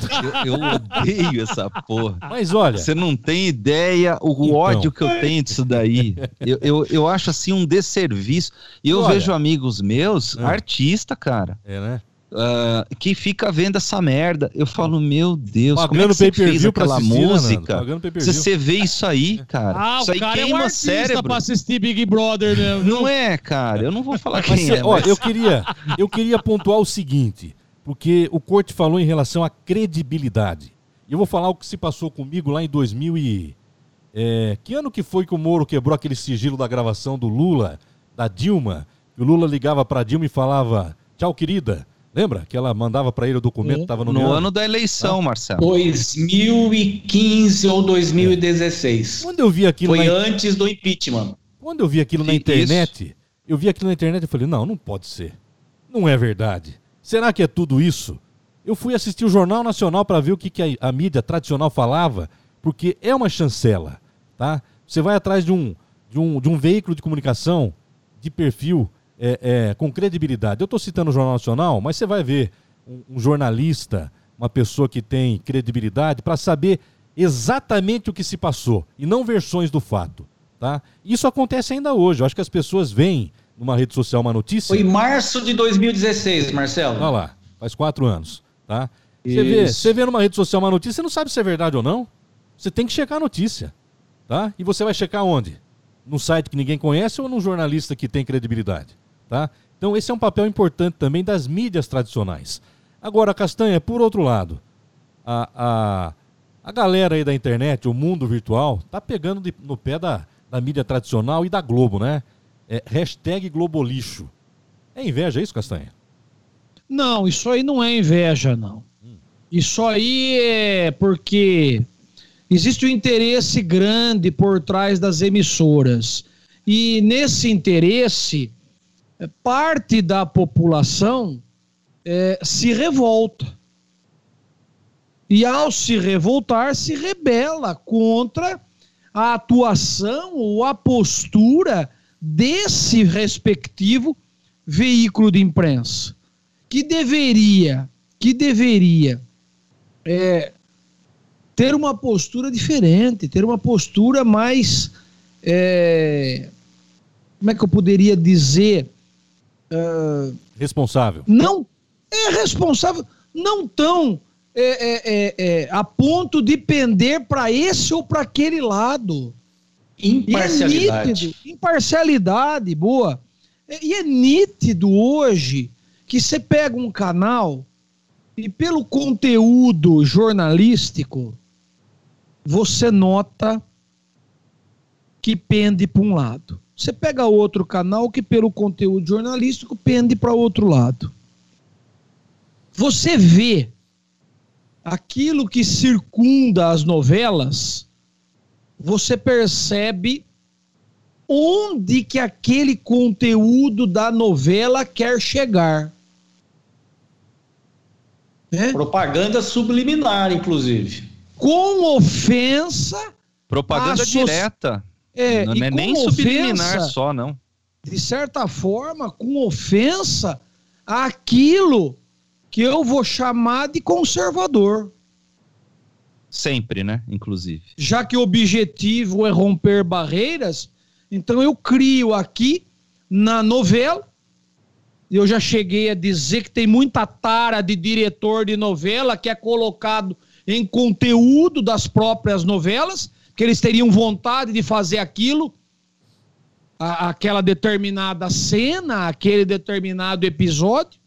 Eu, eu odeio essa porra. Mas olha, Você não tem ideia o Então. ódio que eu tenho disso daí. Eu, eu, eu acho assim um desserviço. E eu Olha. vejo amigos meus, É. artista, cara, é, né? Ah, que fica vendo essa merda. Eu falo, meu Deus, como é Pagando que você fez aquela assistir, né, música? Pagando pay-per-view. Se você vê isso aí, cara, Ah, isso aí cara é um queima cérebro. pra assistir Big Brother, né? Não é, cara. Eu não vou falar Mas quem cê- é. ó, mas- eu queria, eu queria pontuar o seguinte, porque o Corte falou em relação à credibilidade. Eu vou falar o que se passou comigo lá em 2000 e... é, que ano que foi que o Moro quebrou aquele sigilo da gravação do Lula, da Dilma? Que o Lula ligava pra Dilma e falava, tchau, querida. Lembra? Que ela mandava pra ele o documento, Sim. tava no, No ano da eleição, Marcelo. 2015 ou 2016. Quando eu vi aquilo Foi na antes do impeachment. Quando eu vi aquilo na Isso. internet, eu vi aquilo na internet e falei, não, não pode ser. Não é verdade. Será que é tudo isso? Eu fui assistir o Jornal Nacional para ver o que, que a, a mídia tradicional falava, porque é uma chancela, tá? Você vai atrás de um, de um, de um veículo de comunicação de perfil é, é, com credibilidade. Eu estou citando o Jornal Nacional, mas você vai ver um, um jornalista, uma pessoa que tem credibilidade, para saber exatamente o que se passou e não versões do fato. Tá? Isso acontece ainda hoje. Eu acho que as pessoas veem numa rede social uma notícia. Foi em março de 2016, Marcelo. Olha lá, faz quatro anos. Tá? Você vê, você vê numa rede social uma notícia, você não sabe se é verdade ou não. Você tem que checar a notícia. Tá? E você vai checar onde? Num site que ninguém conhece ou num jornalista que tem credibilidade? Tá? Então, esse é um papel importante também das mídias tradicionais. Agora, Castanha, por outro lado, a, a, a galera aí da internet, o mundo virtual, tá pegando de, no pé da, da mídia tradicional e da Globo, né? É, hashtag Globolixo. É inveja isso, Castanha? Não, isso aí não é inveja, não. Isso aí é porque existe um interesse grande por trás das emissoras. E nesse interesse, parte da população é, se revolta. E ao se revoltar, se rebela contra a atuação ou a postura desse respectivo veículo de imprensa, que deveria, que deveria é, ter uma postura diferente, ter uma postura mais, é, como é que eu poderia dizer, uh, responsável. Não é responsável, não tão é, é, é, é a ponto de pender para esse ou para aquele lado. Imparcialidade. Nítido, imparcialidade, boa. E é nítido hoje que você pega um canal e pelo conteúdo jornalístico você nota que pende para um lado. Você pega outro canal que, pelo conteúdo jornalístico, pende para outro lado. Você vê aquilo que circunda as novelas, você percebe onde que aquele conteúdo da novela quer chegar. É? Propaganda subliminar, inclusive. Com ofensa. Propaganda direta. É, não é nem ofensa, subliminar só, não. De certa forma, com ofensa àquilo que eu vou chamar de conservador. Sempre, né? Inclusive. Já que o objetivo é romper barreiras, então eu crio aqui na novela. Eu já cheguei a dizer que tem muita tara de diretor de novela que é colocado em conteúdo das próprias novelas que eles teriam vontade de fazer aquilo, a, aquela determinada cena, aquele determinado episódio.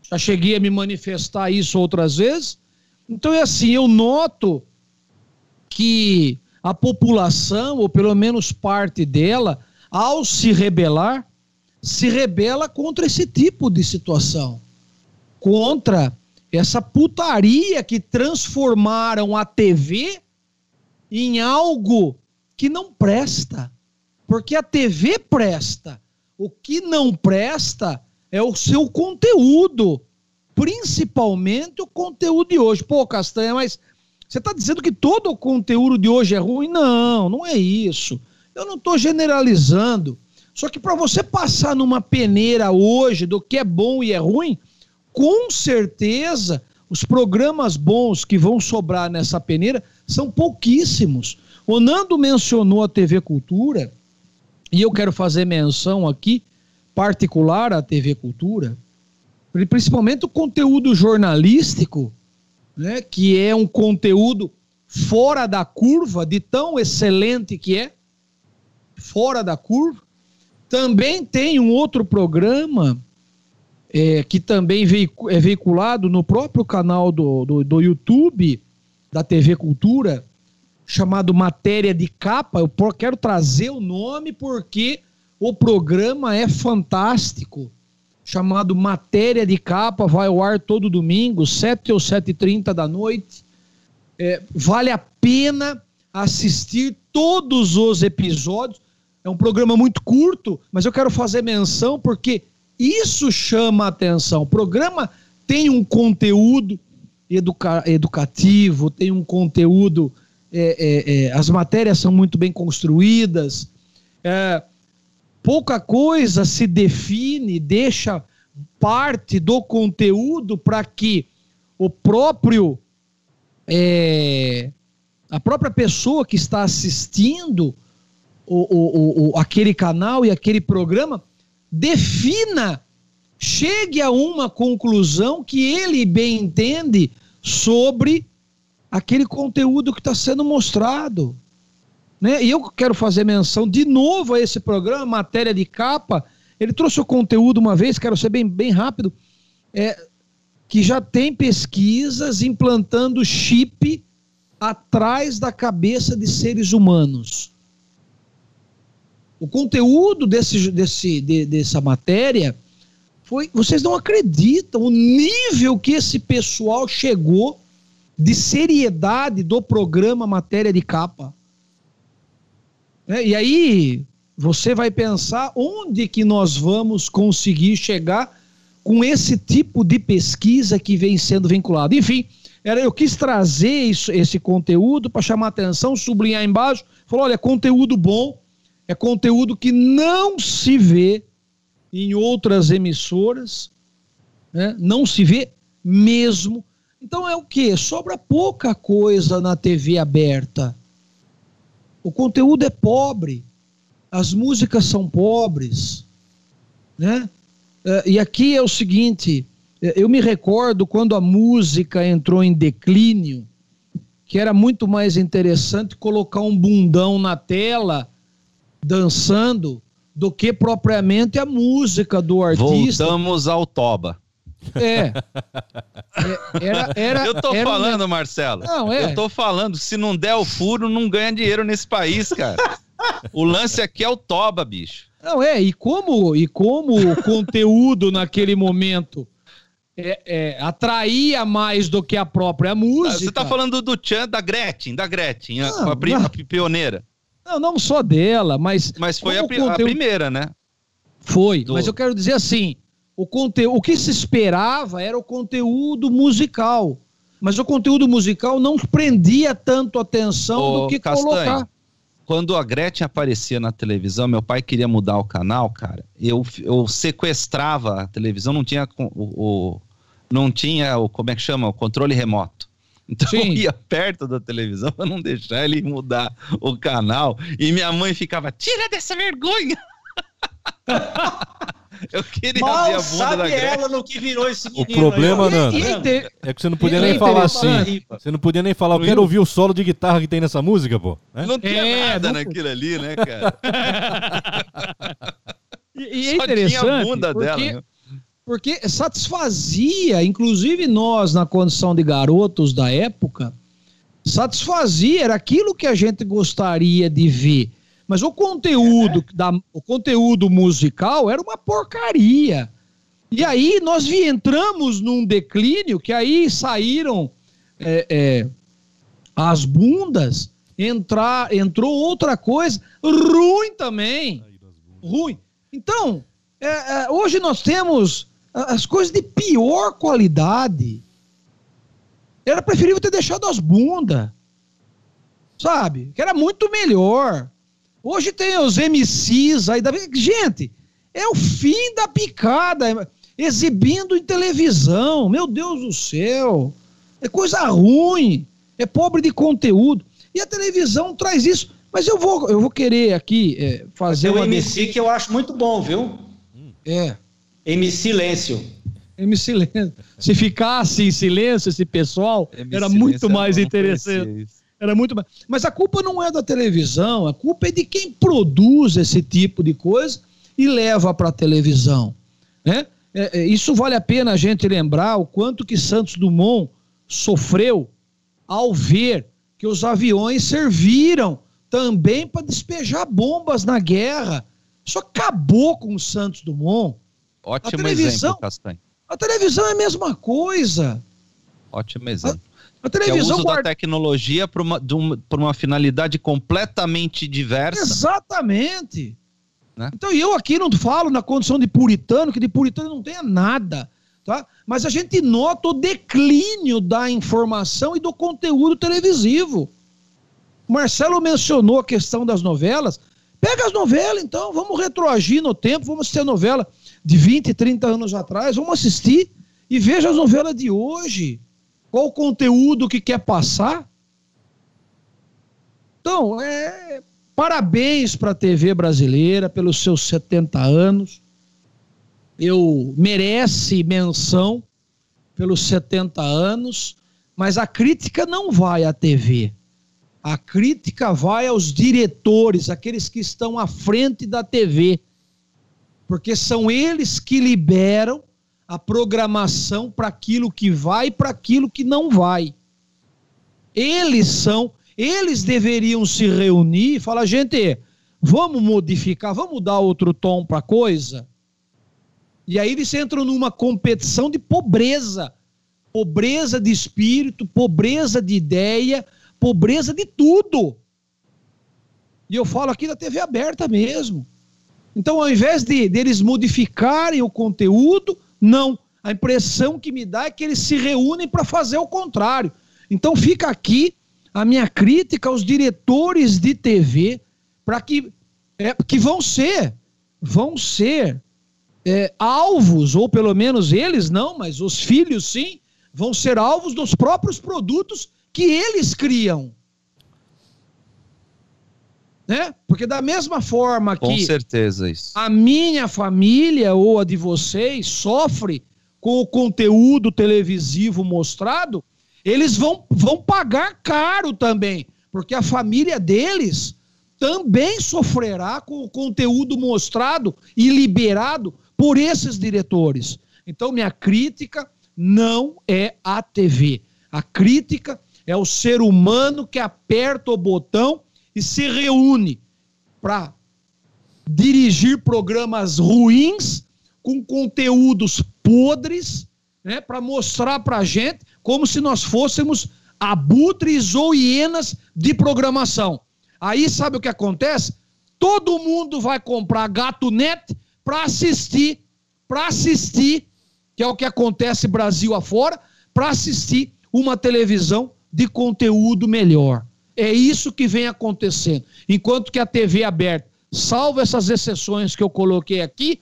Já cheguei a me manifestar isso outras vezes. Então é assim, eu noto que a população, ou pelo menos parte dela, ao se rebelar, se rebela contra esse tipo de situação. Contra essa putaria que transformaram a TV em algo que não presta. Porque a TV presta. O que não presta é o seu conteúdo. Principalmente o conteúdo de hoje. Pô, Castanha, mas você está dizendo que todo o conteúdo de hoje é ruim? Não, não é isso. Eu não estou generalizando. Só que para você passar numa peneira hoje do que é bom e é ruim, com certeza os programas bons que vão sobrar nessa peneira são pouquíssimos. O Nando mencionou a TV Cultura, e eu quero fazer menção aqui, particular à TV Cultura, principalmente o conteúdo jornalístico, né, que é um conteúdo fora da curva, de tão excelente que é, fora da curva. Também tem um outro programa é, que também é veiculado no próprio canal do, do, do, YouTube da TV Cultura, chamado Matéria de Capa. Eu quero trazer o nome porque o programa é fantástico. Chamado Matéria de Capa, vai ao ar todo domingo, 7 ou 7h30 da noite. É, vale a pena assistir todos os episódios. É um programa muito curto, mas eu quero fazer menção porque isso chama a atenção. O programa tem um conteúdo educa educativo, tem um conteúdo. É, é, é, as matérias são muito bem construídas. É, pouca coisa se define, deixa parte do conteúdo para que o próprio é, a própria pessoa que está assistindo o, o, o, aquele canal e aquele programa defina, chegue a uma conclusão que ele bem entende sobre aquele conteúdo que está sendo mostrado. Né? E eu quero fazer menção de novo a esse programa, matéria de capa. Ele trouxe o conteúdo uma vez, quero ser bem, bem rápido, é, que já tem pesquisas implantando chip atrás da cabeça de seres humanos. O conteúdo desse, desse, de, dessa matéria foi. Vocês não acreditam o nível que esse pessoal chegou de seriedade do programa Matéria de Capa. É, e aí você vai pensar onde que nós vamos conseguir chegar com esse tipo de pesquisa que vem sendo vinculado. Enfim, era, eu quis trazer isso, esse conteúdo para chamar atenção, sublinhar embaixo, falou, olha, conteúdo bom, é conteúdo que não se vê em outras emissoras, né? não se vê mesmo. Então é o que? Sobra pouca coisa na TV aberta. O conteúdo é pobre, as músicas são pobres, né? É, e aqui é o seguinte: eu me recordo quando a música entrou em declínio, que era muito mais interessante colocar um bundão na tela dançando do que propriamente a música do artista. Voltamos ao Toba. É. é era, era, eu tô era falando, um... Marcelo. Não, é. Eu tô falando, se não der o furo, não ganha dinheiro nesse país, cara. o lance aqui é o Toba, bicho. Não, é, e como, e como o conteúdo naquele momento é, é, atraía mais do que a própria música. Você tá falando do Tchan, da Gretchen, da Gretchen, a, a, a, pioneira. Não, não só dela, mas. Mas foi a, conteúdo... a, primeira, né? Foi, do... mas eu quero dizer assim: o, conteúdo, o que se esperava era o conteúdo musical. Mas o conteúdo musical não prendia tanto atenção Ô, do que Castanho, colocar. Quando a Gretchen aparecia na televisão, meu pai queria mudar o canal, cara. Eu, eu sequestrava a televisão, não tinha o, o não tinha o como é que chama, o controle remoto. Então Sim. eu ia perto da televisão para não deixar ele mudar o canal. E minha mãe ficava: tira dessa vergonha! eu queria Mal ver a bunda sabe da Gretchen. ela no que virou esse O problema, aí, Nando, é que você não podia nem falar assim. Você não podia nem falar, eu quero ouvir o solo de guitarra que tem nessa música, pô. né? Não tinha É, nada não- naquilo ali, né, cara? E, e é Só tinha a interessante. bunda porque, dela. né? Porque satisfazia, inclusive nós, na condição de garotos da época, satisfazia, era aquilo que a gente gostaria de ver. Mas o conteúdo, da, o conteúdo musical era uma porcaria. E aí nós vi, entramos num declínio que aí saíram é, é, as bundas, entrar, entrou outra coisa ruim também. Ruim. Então, é, é, hoje nós temos as coisas de pior qualidade. Era preferível ter deixado as bundas. Sabe? Que era muito melhor. Hoje tem os MCs aí. Da... Gente, é o fim da picada. Exibindo em televisão. Meu Deus do céu. É coisa ruim. É pobre de conteúdo. E a televisão traz isso. Mas eu vou, eu vou querer aqui é, fazer Tem um uma. MC que eu acho muito bom, viu? É. MC Silêncio. M silêncio. Se ficasse em silêncio esse pessoal, MC era muito mais interessante. Era muito mais. Mas a culpa não é da televisão, a culpa é de quem produz esse tipo de coisa e leva para a televisão. Né? É, é, isso vale a pena a gente lembrar o quanto que Santos Dumont sofreu ao ver que os aviões serviram também para despejar bombas na guerra. Isso acabou com o Santos Dumont. Ótimo televisão- exemplo, Castanho. A televisão é a mesma coisa. Ótimo exemplo. A Que é o televisão uso da guarda... tecnologia para uma, uma- finalidade completamente diversa. Exatamente. Né? Então eu aqui não falo na condição de puritano, que de puritano não tenha nada, tá? Mas a gente nota o declínio da informação e do conteúdo televisivo. O Marcelo mencionou a questão das novelas. Pega as novelas, então, vamos retroagir no tempo, vamos a novela de 20, 30 anos atrás, vamos assistir e veja as novelas de hoje. Qual o conteúdo que quer passar? Então, é, parabéns para a TV brasileira pelos seus 70 anos. Eu merece menção pelos 70 anos, mas a crítica não vai à TV. A crítica vai aos diretores, aqueles que estão à frente da TV, porque são eles que liberam a programação para aquilo que vai e para aquilo que não vai. Eles são, eles deveriam se reunir e falar, gente, vamos modificar, vamos dar outro tom para a coisa. E aí eles entram numa competição de pobreza, pobreza de espírito, pobreza de ideia, pobreza de tudo. E eu falo aqui da TV aberta mesmo. Então, ao invés de deles modificarem o conteúdo, não. A impressão que me dá é que eles se reúnem para fazer o contrário. Então, fica aqui a minha crítica aos diretores de TV para que é, que vão ser vão ser é, alvos ou pelo menos eles não, mas os filhos sim vão ser alvos dos próprios produtos que eles criam. Né? Porque da mesma forma Com que certeza isso. a minha família ou a de vocês sofre com o conteúdo televisivo mostrado, eles vão, vão pagar caro também, porque a família deles também sofrerá com o conteúdo mostrado e liberado por esses diretores. Então, minha crítica não é a TV. A crítica é o ser humano que aperta o botão e se reúne para dirigir programas ruins com conteúdos podres, né, para mostrar para a gente como se nós fôssemos abutres ou hienas de programação. Aí sabe o que acontece? Todo mundo vai comprar gato net para assistir, para assistir, que é o que acontece Brasil afora, para assistir uma televisão de conteúdo melhor. É isso que vem acontecendo. Enquanto que a TV aberta, salvo essas exceções que eu coloquei aqui,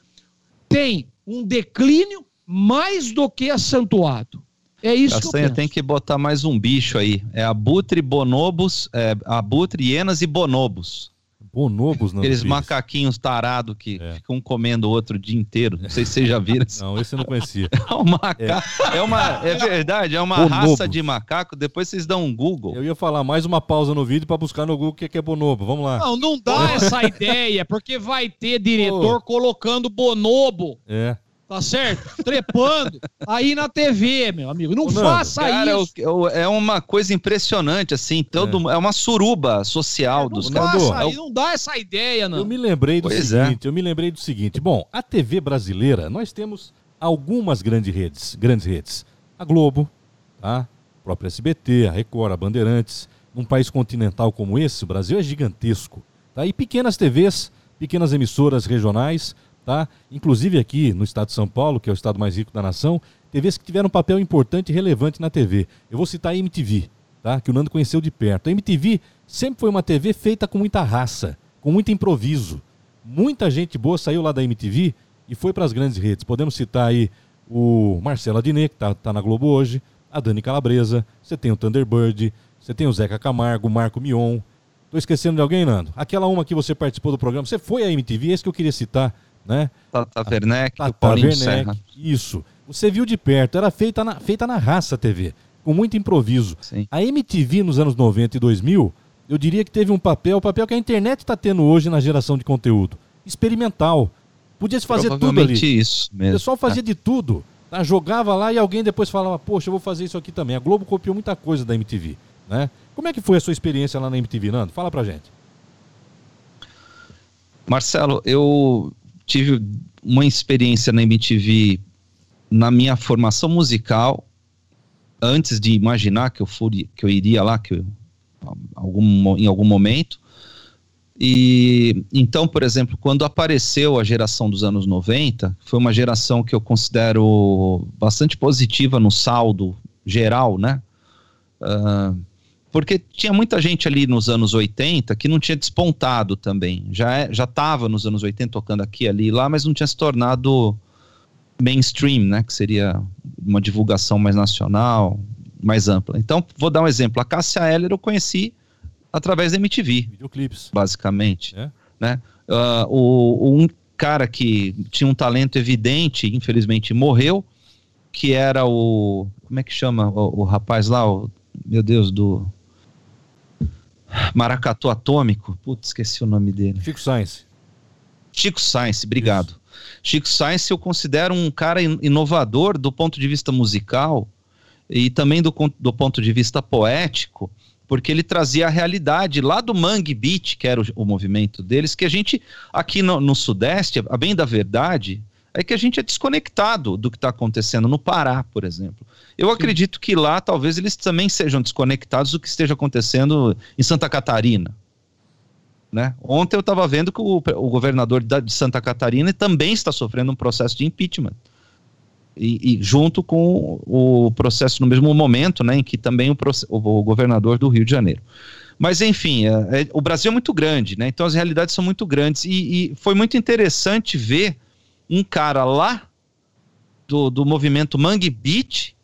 tem um declínio mais do que acentuado. É isso Castanha que eu penso. tem que botar mais um bicho aí. É abutre, bonobos, é, abutre, hienas e bonobos. Bonobos, não. Aqueles macaquinhos tarados que É. ficam comendo o outro o dia inteiro. Não sei se vocês já viram. Não, esse eu não conhecia. É, um maca... é. uma, é verdade, é uma Bonobos. raça de macaco. Depois vocês dão um Google. Eu ia falar mais uma pausa no vídeo pra buscar no Google o que que é bonobo. Vamos lá. Não, não dá essa ideia, porque vai ter diretor colocando bonobo, É. tá certo? Trepando aí na TV, meu amigo. Não faça Cara, isso. o- o- é uma coisa impressionante, assim. Todo, é. uma suruba social Não dos caras. faça É o- aí, não dá essa ideia, não. Eu me lembrei do Pois é. seguinte, eu me lembrei do seguinte. Bom, a TV brasileira, nós temos algumas grandes redes, grandes redes. A Globo, tá? A própria SBT, a Record, a Bandeirantes. Num país continental como esse, o Brasil é gigantesco, tá? E pequenas TVs, pequenas emissoras regionais, tá? Inclusive aqui no estado de São Paulo, que é o estado mais rico da nação, TVs que tiveram um papel importante e relevante na TV. Eu vou citar a MTV, tá? Que o Nando conheceu de perto. A MTV sempre foi uma TV feita com muita raça, com muito improviso. Muita gente boa saiu lá da MTV e foi para as grandes redes. Podemos citar aí o Marcelo Adnet, que tá, tá na Globo hoje, a Dani Calabresa, você tem o Thunderbird, você tem o Zeca Camargo, o Marco Mion. Tô esquecendo de alguém, Nando? Aquela uma que você participou do programa, você foi à MTV, esse que eu queria citar, né? Tata Werneck, o Tata Paulinho Werneck, Serra. Isso. Você viu de perto, era feita na, feita na raça TV, com muito improviso. Sim. A MTV nos anos 90 e 2000, eu diria que teve um papel, o papel que a internet está tendo hoje na geração de conteúdo. Experimental. Podia se fazer tudo ali. Isso O mesmo. pessoal fazia de tudo. tá? Jogava lá e alguém depois falava, poxa, eu vou fazer isso aqui também. A Globo copiou muita coisa da MTV. Né? Como é que foi a sua experiência lá na MTV, Nando? Fala pra gente. Marcelo, eu tive uma experiência na MTV na minha formação musical, antes de imaginar que eu, furi, que eu iria lá que eu, algum, em algum momento. E então, por exemplo, quando apareceu a geração dos anos 90, foi uma geração que eu considero bastante positiva no saldo geral, né? Ah, porque tinha muita gente ali nos anos 80 que não tinha despontado também. Já é, já estava nos anos 80 tocando aqui, ali e lá, mas não tinha se tornado mainstream, né? Que seria uma divulgação mais nacional, mais ampla. Então, vou dar um exemplo. A Cássia Eller eu conheci através da MTV. Videoclipes. Basicamente. É. Né? Uh, o, um cara que tinha um talento evidente, infelizmente morreu, que era o. Como é que chama o, o rapaz lá? O, meu Deus, do. Maracatu Atômico. Putz, esqueci o nome dele. Chico Science. Chico Science, obrigado. Isso. Chico Science eu considero um cara inovador do ponto de vista musical e também do, do ponto de vista poético, porque ele trazia a realidade lá do Mangue Beat, que era o, o movimento deles, que a gente, aqui no, no, Sudeste, a bem da verdade, é que a gente é desconectado do que está acontecendo no Pará, por exemplo. Eu Sim. acredito que lá talvez eles também sejam desconectados do que esteja acontecendo em Santa Catarina. Né? Ontem eu estava vendo que o, o governador da, de Santa Catarina também está sofrendo um processo de impeachment. E, e, junto com o processo no mesmo momento, né, em que também o, o governador do Rio de Janeiro. Mas enfim, é, é, o Brasil é muito grande, né? Então as realidades são muito grandes e, e foi muito interessante ver um cara lá do, do movimento Mangue Beat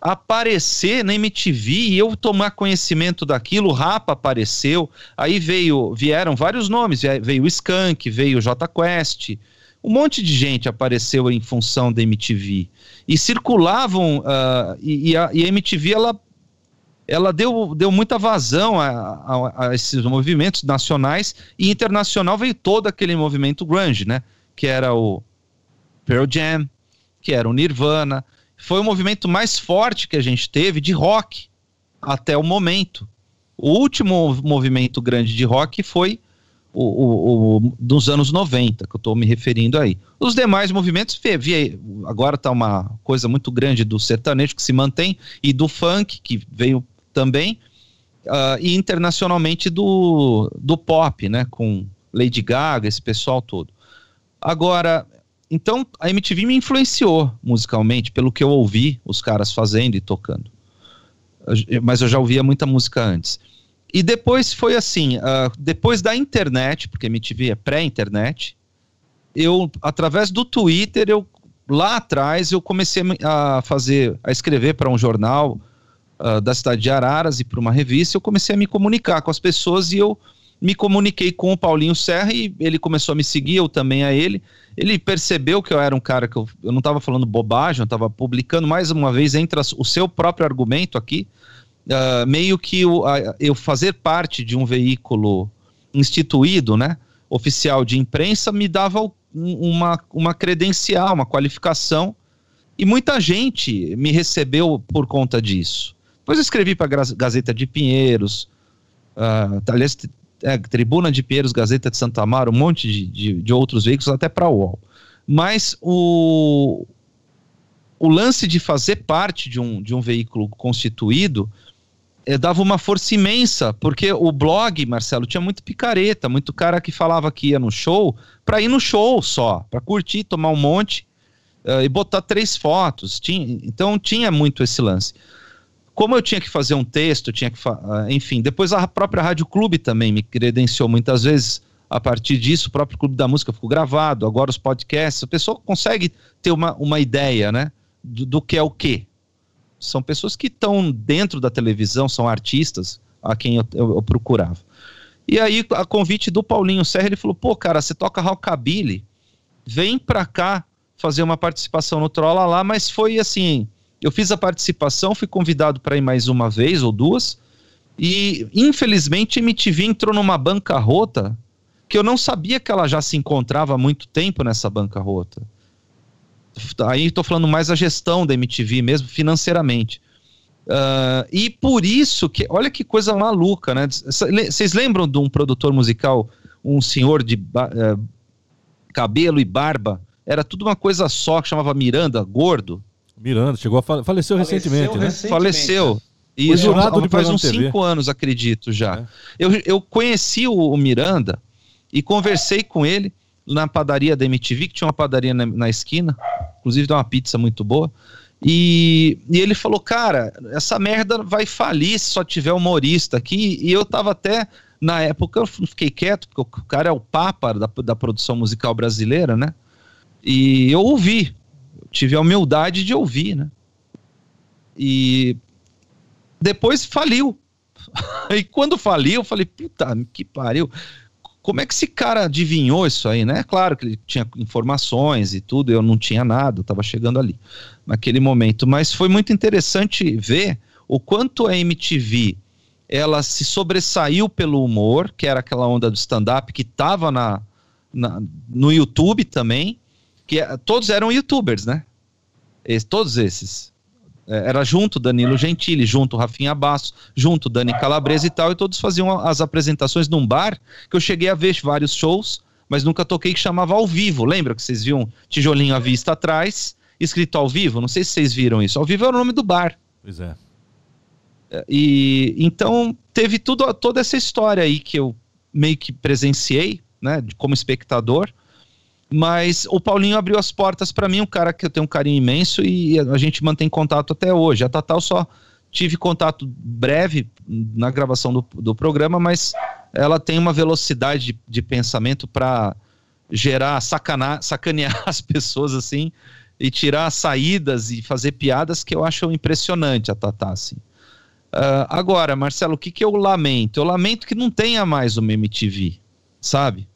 aparecer na MTV e eu tomar conhecimento daquilo, o Rapa apareceu, aí veio, vieram vários nomes, veio o Skank, veio o J Quest, um monte de gente apareceu em função da MTV e circulavam uh, e, e, a, e, a, MTV ela ela deu, deu muita vazão a, a, a, esses movimentos nacionais e internacional. Veio todo aquele movimento grunge, né? Que era o Pearl Jam, que era o Nirvana, foi o movimento mais forte que a gente teve de rock até o momento. O último movimento grande de rock foi o, o, o dos anos 90, que eu estou me referindo aí. Os demais movimentos, agora está uma coisa muito grande do sertanejo que se mantém, e do funk, que veio também, uh, e internacionalmente do, do pop, né, com Lady Gaga, esse pessoal todo. Agora, então a MTV me influenciou musicalmente, pelo que eu ouvi os caras fazendo e tocando. Mas eu já ouvia muita música antes. E depois foi assim, uh, depois da internet, porque MTV é pré-internet, eu, através do Twitter, eu lá atrás eu comecei a fazer, a escrever para um jornal uh, da cidade de Araras e para uma revista, eu comecei a me comunicar com as pessoas e eu me comuniquei com o Paulinho Serra e ele começou a me seguir, eu também a ele. Ele percebeu que eu era um cara que eu, eu não estava falando bobagem, eu estava publicando mais uma vez entre o seu próprio argumento aqui, uh, meio que eu, uh, eu fazer parte de um veículo instituído, né, oficial de imprensa, me dava uma, uma credencial, uma qualificação, e muita gente me recebeu por conta disso. Depois eu escrevi para a Gazeta de Pinheiros, uh, aliás, é, Tribuna de Pinheiros, Gazeta de Santa Amaro, um monte de, de, de outros veículos, até para a UOL. Mas o, o lance de fazer parte de um, de um veículo constituído é, dava uma força imensa, porque o blog, Marcelo, tinha muito picareta, muito cara que falava que ia no show para ir no show só, para curtir, tomar um monte uh, e botar três fotos. Tinha, então tinha muito esse lance como eu tinha que fazer um texto, tinha que, ah, enfim, depois a própria Rádio Clube também me credenciou muitas vezes. A partir disso, o próprio Clube da Música ficou gravado, agora os podcasts, a pessoa consegue ter uma, uma ideia, né, do, do que é o quê. São pessoas que estão dentro da televisão, são artistas a quem eu, eu, eu procurava. E aí, a convite do Paulinho Serra, ele falou: pô, cara, você toca rockabilly, vem pra cá fazer uma participação no Trolla lá, mas foi assim eu fiz a participação, fui convidado para ir mais uma vez ou duas, e infelizmente a MTV entrou numa bancarrota que eu não sabia que ela já se encontrava há muito tempo nessa bancarrota. Aí estou falando mais a gestão da MTV mesmo, financeiramente. Uh, e por isso que, olha que coisa maluca, né? Vocês lembram de um produtor musical, um senhor de uh, cabelo e barba? Era tudo uma coisa só, que chamava Miranda, gordo. Miranda, chegou a fale... faleceu, faleceu recentemente, né? Recentemente. Faleceu. E Isso, jurado de faz uns cinco anos, acredito já. É. Eu, eu conheci o, o, Miranda e conversei com ele na padaria da MTV, que tinha uma padaria na, na esquina, inclusive deu uma pizza muito boa. E, e ele falou, cara, essa merda vai falir se só tiver humorista aqui. E eu tava até, na época, eu fiquei quieto, porque o cara é o papa da, da produção musical brasileira, né? E eu ouvi, tive a humildade de ouvir, né? E depois faliu. e quando faliu, eu falei, puta que pariu. Como é que esse cara adivinhou isso aí, né? Claro que ele tinha informações e tudo, eu não tinha nada, eu tava chegando ali naquele momento. Mas foi muito interessante ver o quanto a MTV ela se sobressaiu pelo humor, que era aquela onda do stand-up que tava na, na, no YouTube também, que é, todos eram youtubers, né? Esse, todos esses. É, era junto Danilo Gentili, junto Rafinha Basso, junto Dani Calabresa e tal, e todos faziam as apresentações num bar, que eu cheguei a ver vários shows, mas nunca toquei, que chamava ao vivo. Lembra que vocês viam tijolinho à vista atrás, escrito ao vivo? Não sei se vocês viram isso. Ao vivo era o nome do bar. Pois é. E então teve tudo, toda essa história aí que eu meio que presenciei, né, como espectador. Mas o Paulinho abriu as portas para mim, um cara que eu tenho um carinho imenso e a gente mantém contato até hoje. A Tatal só tive contato breve na gravação do, do programa, mas ela tem uma velocidade de, de pensamento para gerar, sacanar, sacanear as pessoas assim e tirar saídas e fazer piadas que eu acho impressionante a Tatá, assim. Uh, agora, Marcelo, o que, que eu lamento? Eu lamento que não tenha mais uma MTV, sabe?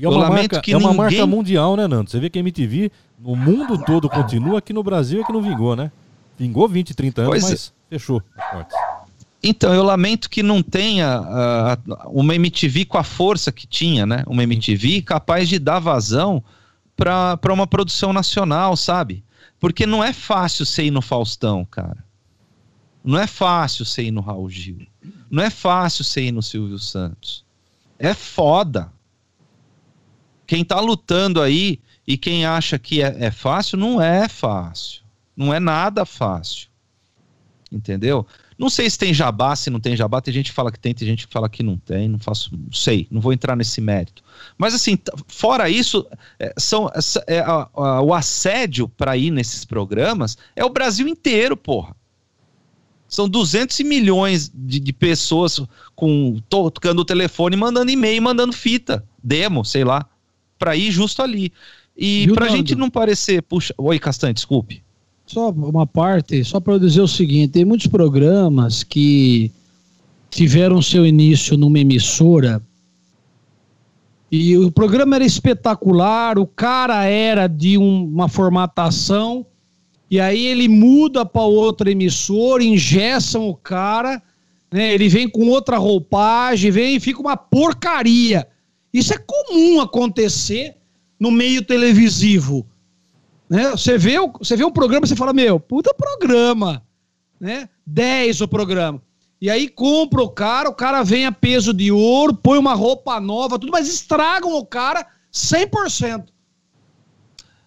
E é uma, marca, é uma ninguém... marca mundial, né, Nando? Você vê que a MTV no mundo todo continua, aqui no Brasil é que não vingou, né? Vingou 20, 30 anos, pois mas é. fechou as portas. Então, eu lamento que não tenha uh, uma MTV com a força que tinha, né? Uma MTV capaz de dar vazão para uma produção nacional, sabe? Porque não é fácil você ir no Faustão, cara. Não é fácil você ir no Raul Gil. Não é fácil você ir no Silvio Santos. É foda. Quem tá lutando aí e quem acha que é, é fácil, não é fácil. Não é nada fácil. Entendeu? Não sei se tem jabá, se não tem jabá. Tem gente que fala que tem, tem gente que fala que não tem. Não faço, não sei, não vou entrar nesse mérito. Mas assim, fora isso, é, são, é, a, a, o assédio para ir nesses programas é o Brasil inteiro, porra. São 200 milhões de, de pessoas com tocando o telefone, mandando e-mail, mandando fita, demo, sei lá, para ir justo ali. E para a gente não parecer, puxa, oi Castanho, desculpe. Só uma parte, só para dizer o seguinte, tem muitos programas que tiveram seu início numa emissora e o programa era espetacular, o cara era de um, uma formatação e aí ele muda para outra emissora, ingessam o cara, né? Ele vem com outra roupagem, vem e fica uma porcaria. Isso é comum acontecer no meio televisivo. Né? Você, vê, você vê um programa, você fala, meu, puta programa. Né? 10 o programa. E aí compra o cara, o cara vem a peso de ouro, põe uma roupa nova, tudo, mas estragam o cara 100%.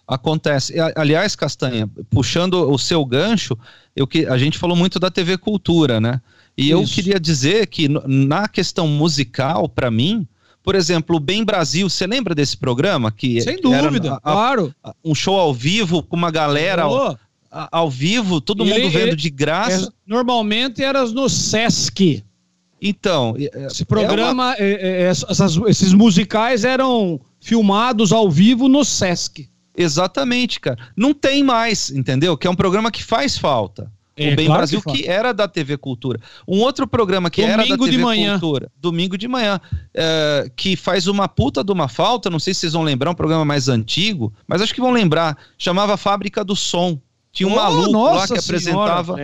Acontece. Aliás, Castanha, puxando o seu gancho, eu que a gente falou muito da TV Cultura, né? E Isso. eu queria dizer que na questão musical, para mim, por exemplo, o Bem Brasil, você lembra desse programa que Sem dúvida, a, a, claro. um show ao vivo com uma galera ao, ao, vivo, todo e mundo ele, vendo de graça. É, normalmente era no Sesc. Então, é, esse programa, é uma... É, essas, esses musicais eram filmados ao vivo no Sesc. Exatamente, cara. Não tem mais, entendeu? Que é um programa que faz falta. É, o Bem claro Brasil, que, que, era da TV Cultura. Um outro programa que domingo era da TV de manhã. Cultura, domingo de manhã, é, que faz uma puta de uma falta, não sei se vocês vão lembrar, um programa mais antigo, mas acho que vão lembrar, chamava Fábrica do Som. Tinha um oh, maluco lá que apresentava,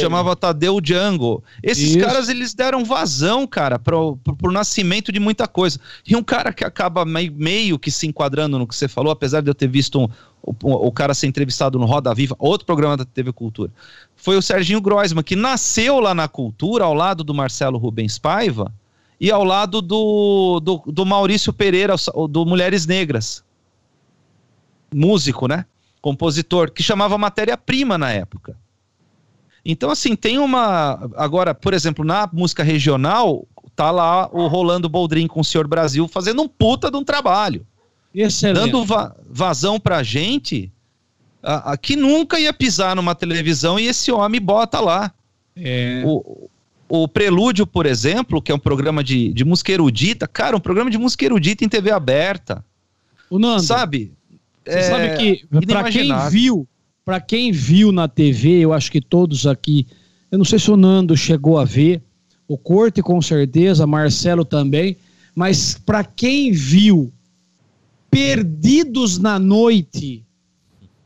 chamava Tadeu Django. Esses Isso. caras, eles deram vazão, cara, pro, pro, pro, nascimento de muita coisa. E um cara que acaba meio, meio que se enquadrando no que você falou, apesar de eu ter visto um, o, o, cara ser entrevistado no Roda Viva, outro programa da TV Cultura, foi o Serginho Groisman, que nasceu lá na Cultura, ao lado do Marcelo Rubens Paiva, e ao lado do, do, do Maurício Pereira, do Mulheres Negras. Músico, né? Compositor, que chamava matéria-prima na época. Então, assim, tem uma. Agora, por exemplo, na música regional, tá lá o Rolando Boldrin com o Senhor Brasil fazendo um puta de um trabalho. Excelente. Dando va vazão pra gente a, a, que nunca ia pisar numa televisão e esse homem bota lá. É. O, o Prelúdio, por exemplo, que é um programa de, de música erudita, cara, um programa de música erudita em TV aberta. O Nando, Sabe? Você É sabe que, para quem viu, para quem viu na TV, eu acho que todos aqui, eu não sei se o Nando chegou a ver, o Corte com certeza, Marcelo também, mas para quem viu Perdidos na Noite,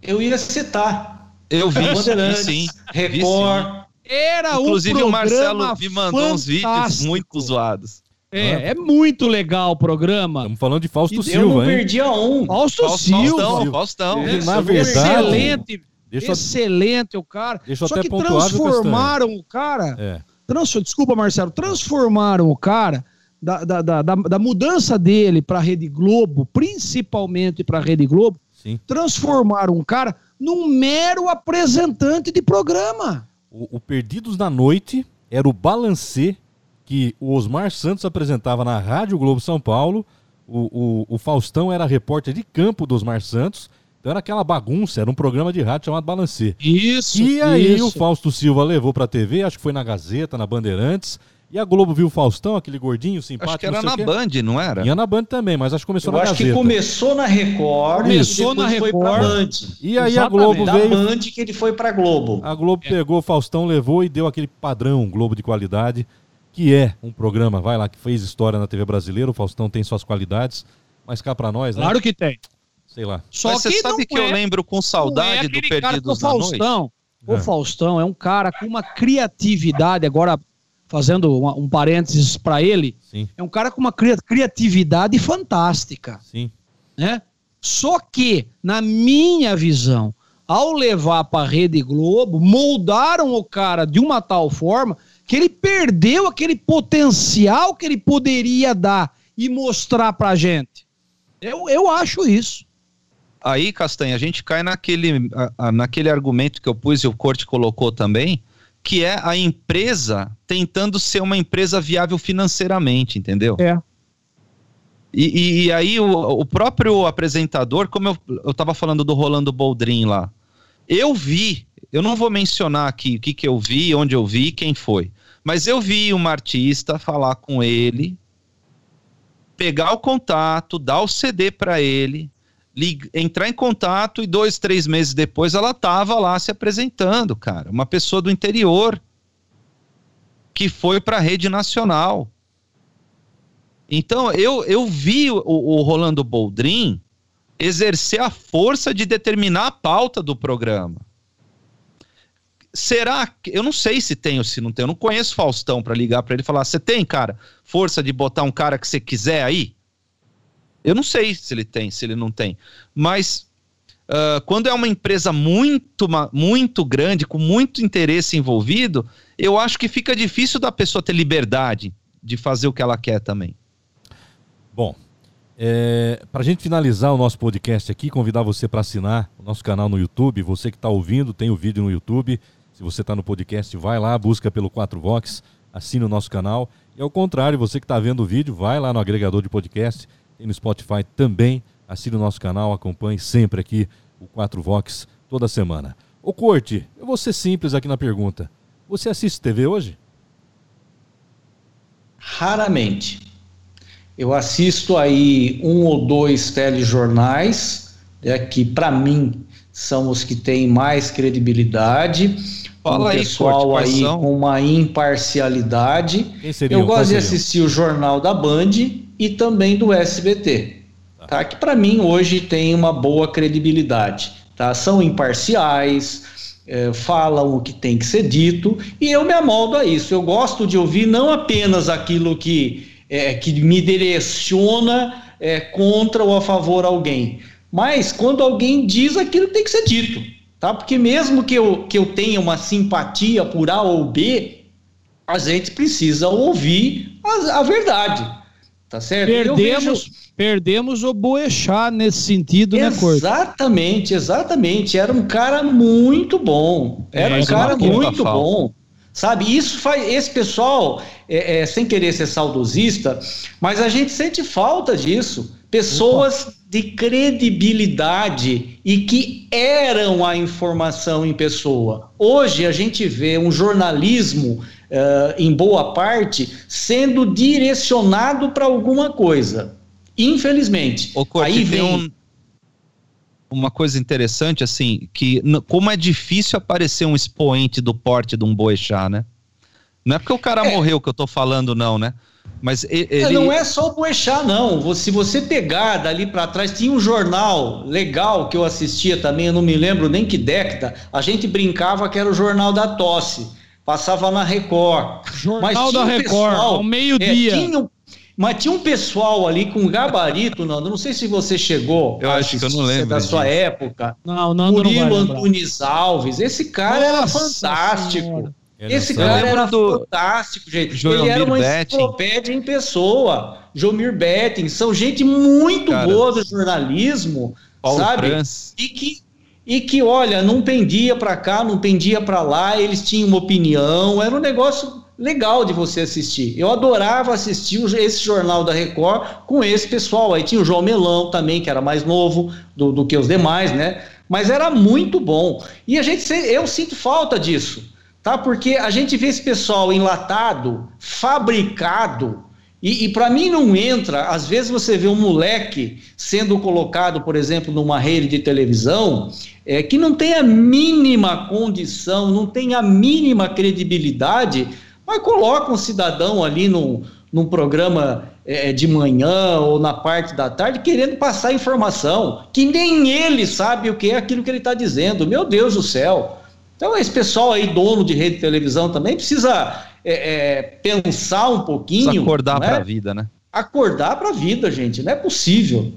Eu ia citar. Eu vi vi Bandeirantes, sim. Record. era Inclusive um o programa Marcelo me mandou uns vídeos muito zoados. É, é muito legal o programa. Estamos falando de Fausto eu não Silva, hein? perdia um. Fausto Faust- Silva, Faustão, Faustão. É, na verdade, excelente, deixa excelente o cara. Deixa eu Só até que transformaram o cara É. Trans, desculpa, Marcelo, transformaram o cara da, da, da, da, da mudança dele para a Rede Globo, principalmente para a Rede Globo, Sim. transformaram um cara num mero apresentante de programa. O, o Perdidos na Noite era o balancê que o Osmar Santos apresentava na Rádio Globo São Paulo. O, o, o Faustão era repórter de campo do Osmar Santos. Então era aquela bagunça, era um programa de rádio chamado Balancê. Isso. E aí isso. o Fausto Silva levou pra TV, acho que foi na Gazeta, na Bandeirantes. E a Globo viu o Faustão, aquele gordinho, simpático. Acho que era na. Band, não era? Ia na Band também, mas acho que começou Eu na acho Gazeta. que começou na Record Começou e na foi pra Record. Band. E aí a Exatamente. Globo Da veio, Band que ele foi pra Globo. A Globo pegou o Faustão, levou e deu aquele padrão Globo de qualidade, que é um programa, vai lá, que fez história na TV brasileira. O Faustão tem suas qualidades, mas cá pra nós, né? Claro que tem. Sei lá. Só Mas que você sabe que é, eu lembro com é saudade do aquele cara que Perdidos o na Noite? Faustão. O É. Faustão é um cara com uma criatividade, agora fazendo uma- um parênteses para ele, Sim, é um cara com uma cria- criatividade fantástica. sim. né? Só que, na minha visão, ao levar para a Rede Globo, moldaram o cara de uma tal forma que ele perdeu aquele potencial que ele poderia dar e mostrar pra gente. Eu, eu acho isso. Aí, Castanha, a gente cai naquele, naquele argumento que eu pus e o Corte colocou também, que é a empresa tentando ser uma empresa viável financeiramente, entendeu? É. E, e- e aí o, o próprio apresentador, como eu, eu tava falando do Rolando Boldrin lá, eu vi, eu não vou mencionar aqui o que, que eu vi, onde eu vi, quem foi, mas eu vi uma artista falar com ele, pegar o contato, dar o CD para ele, entrar em contato e dois, três meses depois ela tava lá se apresentando, cara. Uma pessoa do interior que foi para a rede nacional. Então eu, eu vi o, o Rolando Boldrin exercer a força de determinar a pauta do programa. Será que eu não sei se tem ou se não tem? Eu não conheço Faustão para ligar para ele e falar: "Você tem, cara, força de botar um cara que você quiser aí?" Eu não sei se ele tem, se ele não tem. Mas ah, quando é uma empresa muito, muito grande, com muito interesse envolvido, eu acho que fica difícil da pessoa ter liberdade de fazer o que ela quer também. Bom, é, para a gente finalizar o nosso podcast aqui, convidar você para assinar o nosso canal no YouTube. Você que está ouvindo, tem o vídeo no YouTube. Se você está no podcast, vai lá, busca pelo 4Vox, assine o nosso canal. E ao contrário, você que está vendo o vídeo, vai lá no agregador de podcast, no Spotify também. Assine o nosso canal, acompanhe sempre aqui o 4Vox toda semana. Ô Corte, eu vou ser simples aqui na pergunta. Você assiste TV hoje? Raramente. Eu assisto aí um ou dois telejornais, né, que para mim são os que têm mais credibilidade. Fala um aí, pessoal Corte, aí são? com uma imparcialidade. Eu gosto de assistir o Jornal da Band e também do SBT, tá? Que para mim hoje tem uma boa credibilidade, tá? São imparciais, eh, falam o que tem que ser dito e eu me amoldo a isso. Eu gosto de ouvir não apenas aquilo que eh, que me direciona eh, contra ou a favor alguém, mas quando alguém diz aquilo que tem que ser dito, tá? Porque mesmo que eu, que eu tenha uma simpatia por A ou B, a gente precisa ouvir a, a verdade, tá certo? Perdemos, perdemos o Boechat nesse sentido, né, Corte? Exatamente, exatamente. Era um cara muito bom. Era É, um cara conta muito falta. bom. Sabe, isso faz. Esse pessoal, é, é, sem querer ser saudosista, mas a gente sente falta disso. Pessoas de credibilidade e que eram a informação em pessoa. Hoje a gente vê um jornalismo, uh, em boa parte, sendo direcionado para alguma coisa. Infelizmente. Ô, Corte, Aí vem. um- uma coisa interessante, assim, que como é difícil aparecer um expoente do porte de um boechat, né? Não é porque o cara É. morreu que eu tô falando, não, né? Mas e- ele... Não é só o Boechat, não. Se você pegar dali para trás, tinha um jornal legal que eu assistia também, eu não me lembro nem que década. A gente brincava que era o Jornal da Tosse. Passava na Record. Jornal da um Record, pessoal- ao meio-dia. É, tinha um- mas tinha um pessoal ali com gabarito, Nando. Não sei se você chegou. Eu acho que eu não assistir, lembro Da sua disso. época. Não, Nando não Murilo lembrar. Antunes Alves. Esse cara era Nossa fantástico. Senhora. Esse cara era do fantástico, gente. Ele era uma Betting. enciclopédia em pessoa. Jomir Betting, são gente muito Cara, boa do jornalismo, Paulo sabe? E que, e que, olha, não pendia para cá, não pendia para lá, eles tinham uma opinião, era um negócio legal de você assistir. Eu adorava assistir esse jornal da Record com esse pessoal. Aí tinha o João Melão também, que era mais novo do, do que os demais, né? Mas era muito bom. E a gente, eu sinto falta disso, tá? Porque a gente vê esse pessoal enlatado, fabricado, e, e para mim não entra. Às vezes você vê um moleque sendo colocado, por exemplo, numa rede de televisão, é, que não tem a mínima condição, não tem a mínima credibilidade, mas coloca um cidadão ali num, num programa é, de manhã ou na parte da tarde querendo passar informação, que nem ele sabe o que é aquilo que ele está dizendo. Meu Deus do céu! Então, esse pessoal aí, dono de rede de televisão, também precisa é, é, pensar um pouquinho. Precisa acordar não é? pra vida, né? acordar para a vida, gente. Não é possível.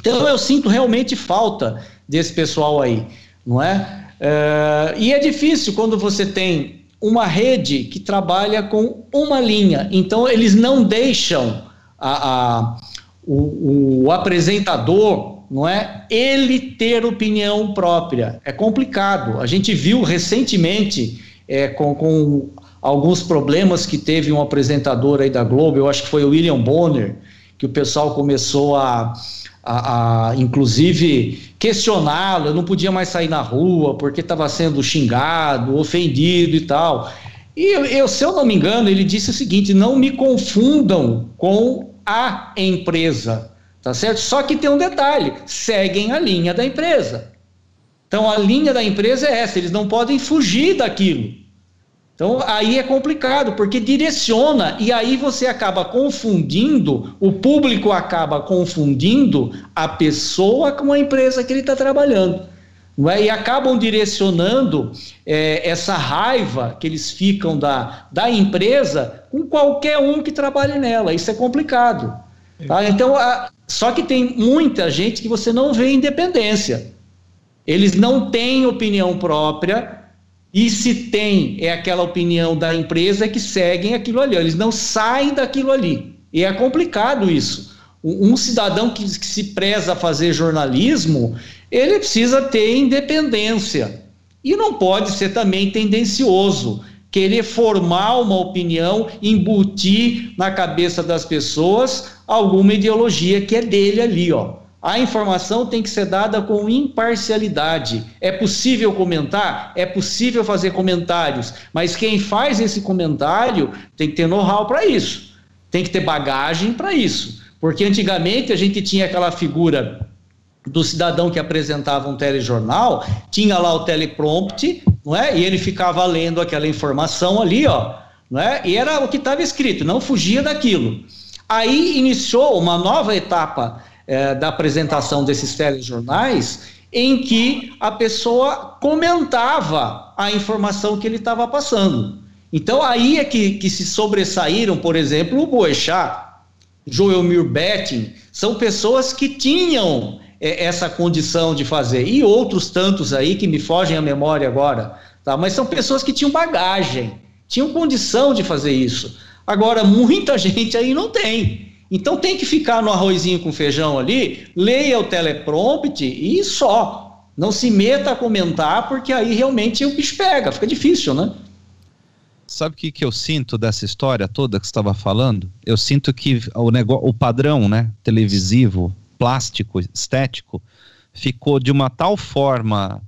Então eu sinto realmente falta desse pessoal aí, não é? É, e é difícil quando você tem uma rede que trabalha com uma linha. Então eles não deixam a, a- o, o apresentador, não é? Ele ter opinião própria. É complicado. A gente viu recentemente é, com, com alguns problemas que teve um apresentador aí da Globo, eu acho que foi o William Bonner, que o pessoal começou a, a, a, inclusive, questioná-lo. Eu não podia mais sair na rua porque estava sendo xingado, ofendido e tal. E eu, se eu não me engano, ele disse o seguinte: não me confundam com a empresa, tá certo? Só que tem um detalhe: seguem a linha da empresa. Então a linha da empresa é essa, eles não podem fugir daquilo. Então aí é complicado, porque direciona e aí você acaba confundindo, o público acaba confundindo a pessoa com a empresa que ele está trabalhando. É? E acabam direcionando é, essa raiva que eles ficam da, da empresa com qualquer um que trabalhe nela. Isso é complicado. Tá? Então, a, só que tem muita gente que você não vê independência. Eles não têm opinião própria, e se tem é aquela opinião da empresa que seguem aquilo ali. Eles não saem daquilo ali. E é complicado isso. Um, cidadão que, que se preza a fazer jornalismo, ele precisa ter independência. E não pode ser também tendencioso, querer formar uma opinião, embutir na cabeça das pessoas alguma ideologia que é dele ali, ó. A informação tem que ser dada com imparcialidade. É possível comentar? É possível fazer comentários, mas quem faz esse comentário tem que ter know-how para isso, tem que ter bagagem para isso. Porque antigamente a gente tinha aquela figura do cidadão que apresentava um telejornal, tinha lá o teleprompter, não é? E ele ficava lendo aquela informação ali, ó, não é? E era o que estava escrito, não fugia daquilo. Aí iniciou uma nova etapa é, da apresentação desses telejornais, em que a pessoa comentava a informação que ele estava passando. Então aí é que, que se sobressaíram, por exemplo, o Boechat, Joelmir Betting, são pessoas que tinham é, essa condição de fazer, e outros tantos aí que me fogem à memória agora, tá? mas são pessoas que tinham bagagem, tinham condição de fazer isso. Agora, muita gente aí não tem. Então tem que ficar no arrozinho com feijão ali, leia o teleprompter e só. Não se meta a comentar, porque aí realmente o bicho pega, fica difícil, né? Sabe o que, que eu sinto dessa história toda que você estava falando? Eu sinto que o, negócio, o padrão né, televisivo plástico, estético, ficou de uma tal forma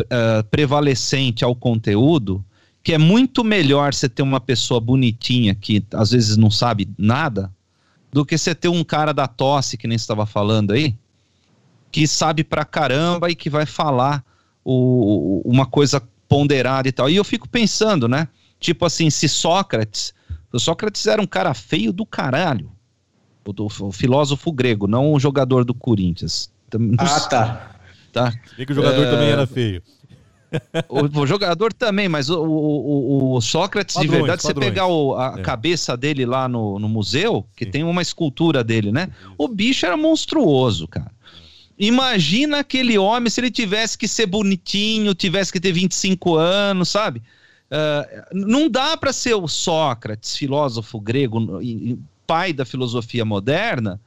uh, prevalecente ao conteúdo que é muito melhor você ter uma pessoa bonitinha que às vezes não sabe nada do que você ter um cara da tosse, que nem estava falando aí, que sabe pra caramba e que vai falar o, uma coisa ponderada e tal. E eu fico pensando, né? Tipo assim, se Sócrates. O Sócrates era um cara feio do caralho. O, do, o filósofo grego, não o jogador do Corinthians. Ah, tá. Tá. E que o jogador é... também era feio. O, o, jogador também, mas o, o, o Sócrates, padrões, de verdade, padrões. você pegar a é. cabeça dele lá no, no museu, que Sim. tem uma escultura dele, né? O bicho era monstruoso, cara. Imagina aquele homem se ele tivesse que ser bonitinho, tivesse que ter 25 anos, sabe? Uh, não dá para ser o Sócrates, filósofo grego, pai da filosofia moderna,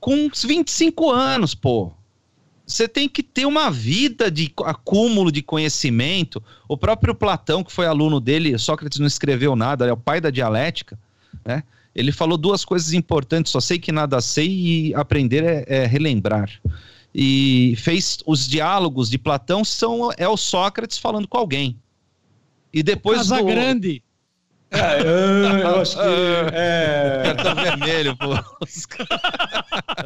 com uns 25 anos, pô você tem que ter uma vida de acúmulo de conhecimento. O próprio Platão, que foi aluno dele, Sócrates não escreveu nada, é o pai da dialética, né? Ele falou duas coisas importantes: só sei que nada sei e aprender é, é relembrar. E fez os diálogos de Platão são é o Sócrates falando com alguém. E depois Casa do... Grande. É, eu, eu acho que. É... Tá vermelho, pô.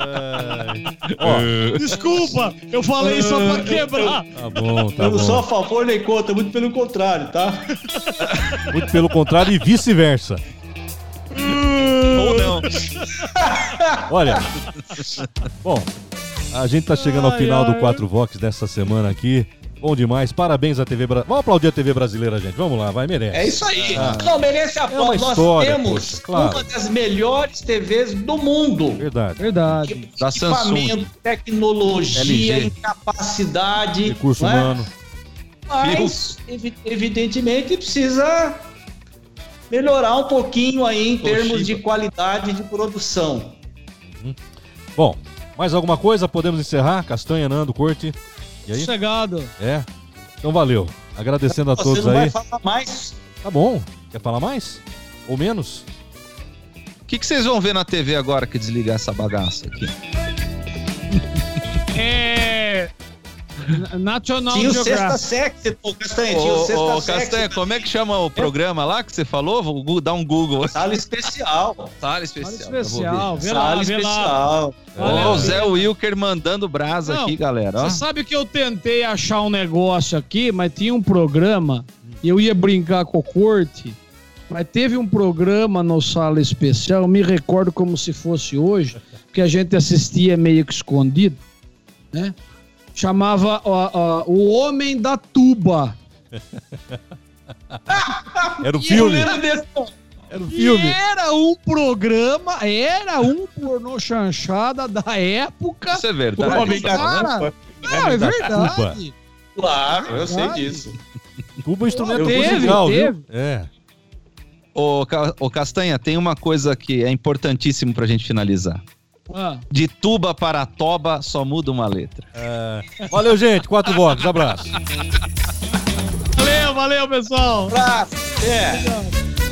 é. Desculpa, eu falei só pra quebrar. Tá bom, tá eu bom. não sou a favor nem contra, muito pelo contrário, tá? Muito pelo contrário e vice-versa. Ou não. Olha, bom, a gente tá chegando ao final do 4 Vox dessa semana aqui. Bom demais, parabéns à TV Brasileira. Vamos aplaudir a TV brasileira, gente. Vamos lá, vai, merece. É isso aí. Ah. Não, merece aplauso. É Nós temos poxa, claro. uma das melhores TVs do mundo. Verdade. Verdade. Da Samsung. tecnologia, LG. capacidade. Recurso é? humano. Mas, evidentemente, precisa melhorar um pouquinho aí em Toshiba. termos de qualidade de produção. Uhum. Bom, mais alguma coisa? Podemos encerrar? Castanha, Nando, Corte. E aí? Chegado. É. Então valeu. Agradecendo a todos aí. Vai falar mais. Tá bom. Quer falar mais? Ou menos? O que, que vocês vão ver na TV agora que desligar essa bagaça aqui? É. National Tinha o Sexta Sexy, pô, Castanha. Tinha o Sexta ô, Castanha, como é que chama o programa lá que você falou? Vou dar um Google. Sala especial. Sala especial. Sala especial. Vê Sala lá, especial. Ó, o Zé Wilker mandando brasa Não, aqui, galera. Você sabe que eu tentei achar um negócio aqui, mas tinha um programa e eu ia brincar com o corte. Mas teve um programa no Sala Especial, eu me recordo como se fosse hoje, que a gente assistia meio que escondido, né? Chamava ó, ó, O Homem da Tuba. Era o filme. Era um filme. E era um programa, era um pornô chanchada da época. Isso é verdade. O homem da Cara, não, é verdade. Claro, eu sei disso. Tuba é instrumento teve, musical, teve. viu? É. Ô, ô, Castanha, tem uma coisa que é importantíssimo pra gente finalizar. Ah. De tuba para toba, só muda uma letra. É. Valeu, gente. Quatro votos. Abraço. Valeu, valeu, pessoal. Abraço. É.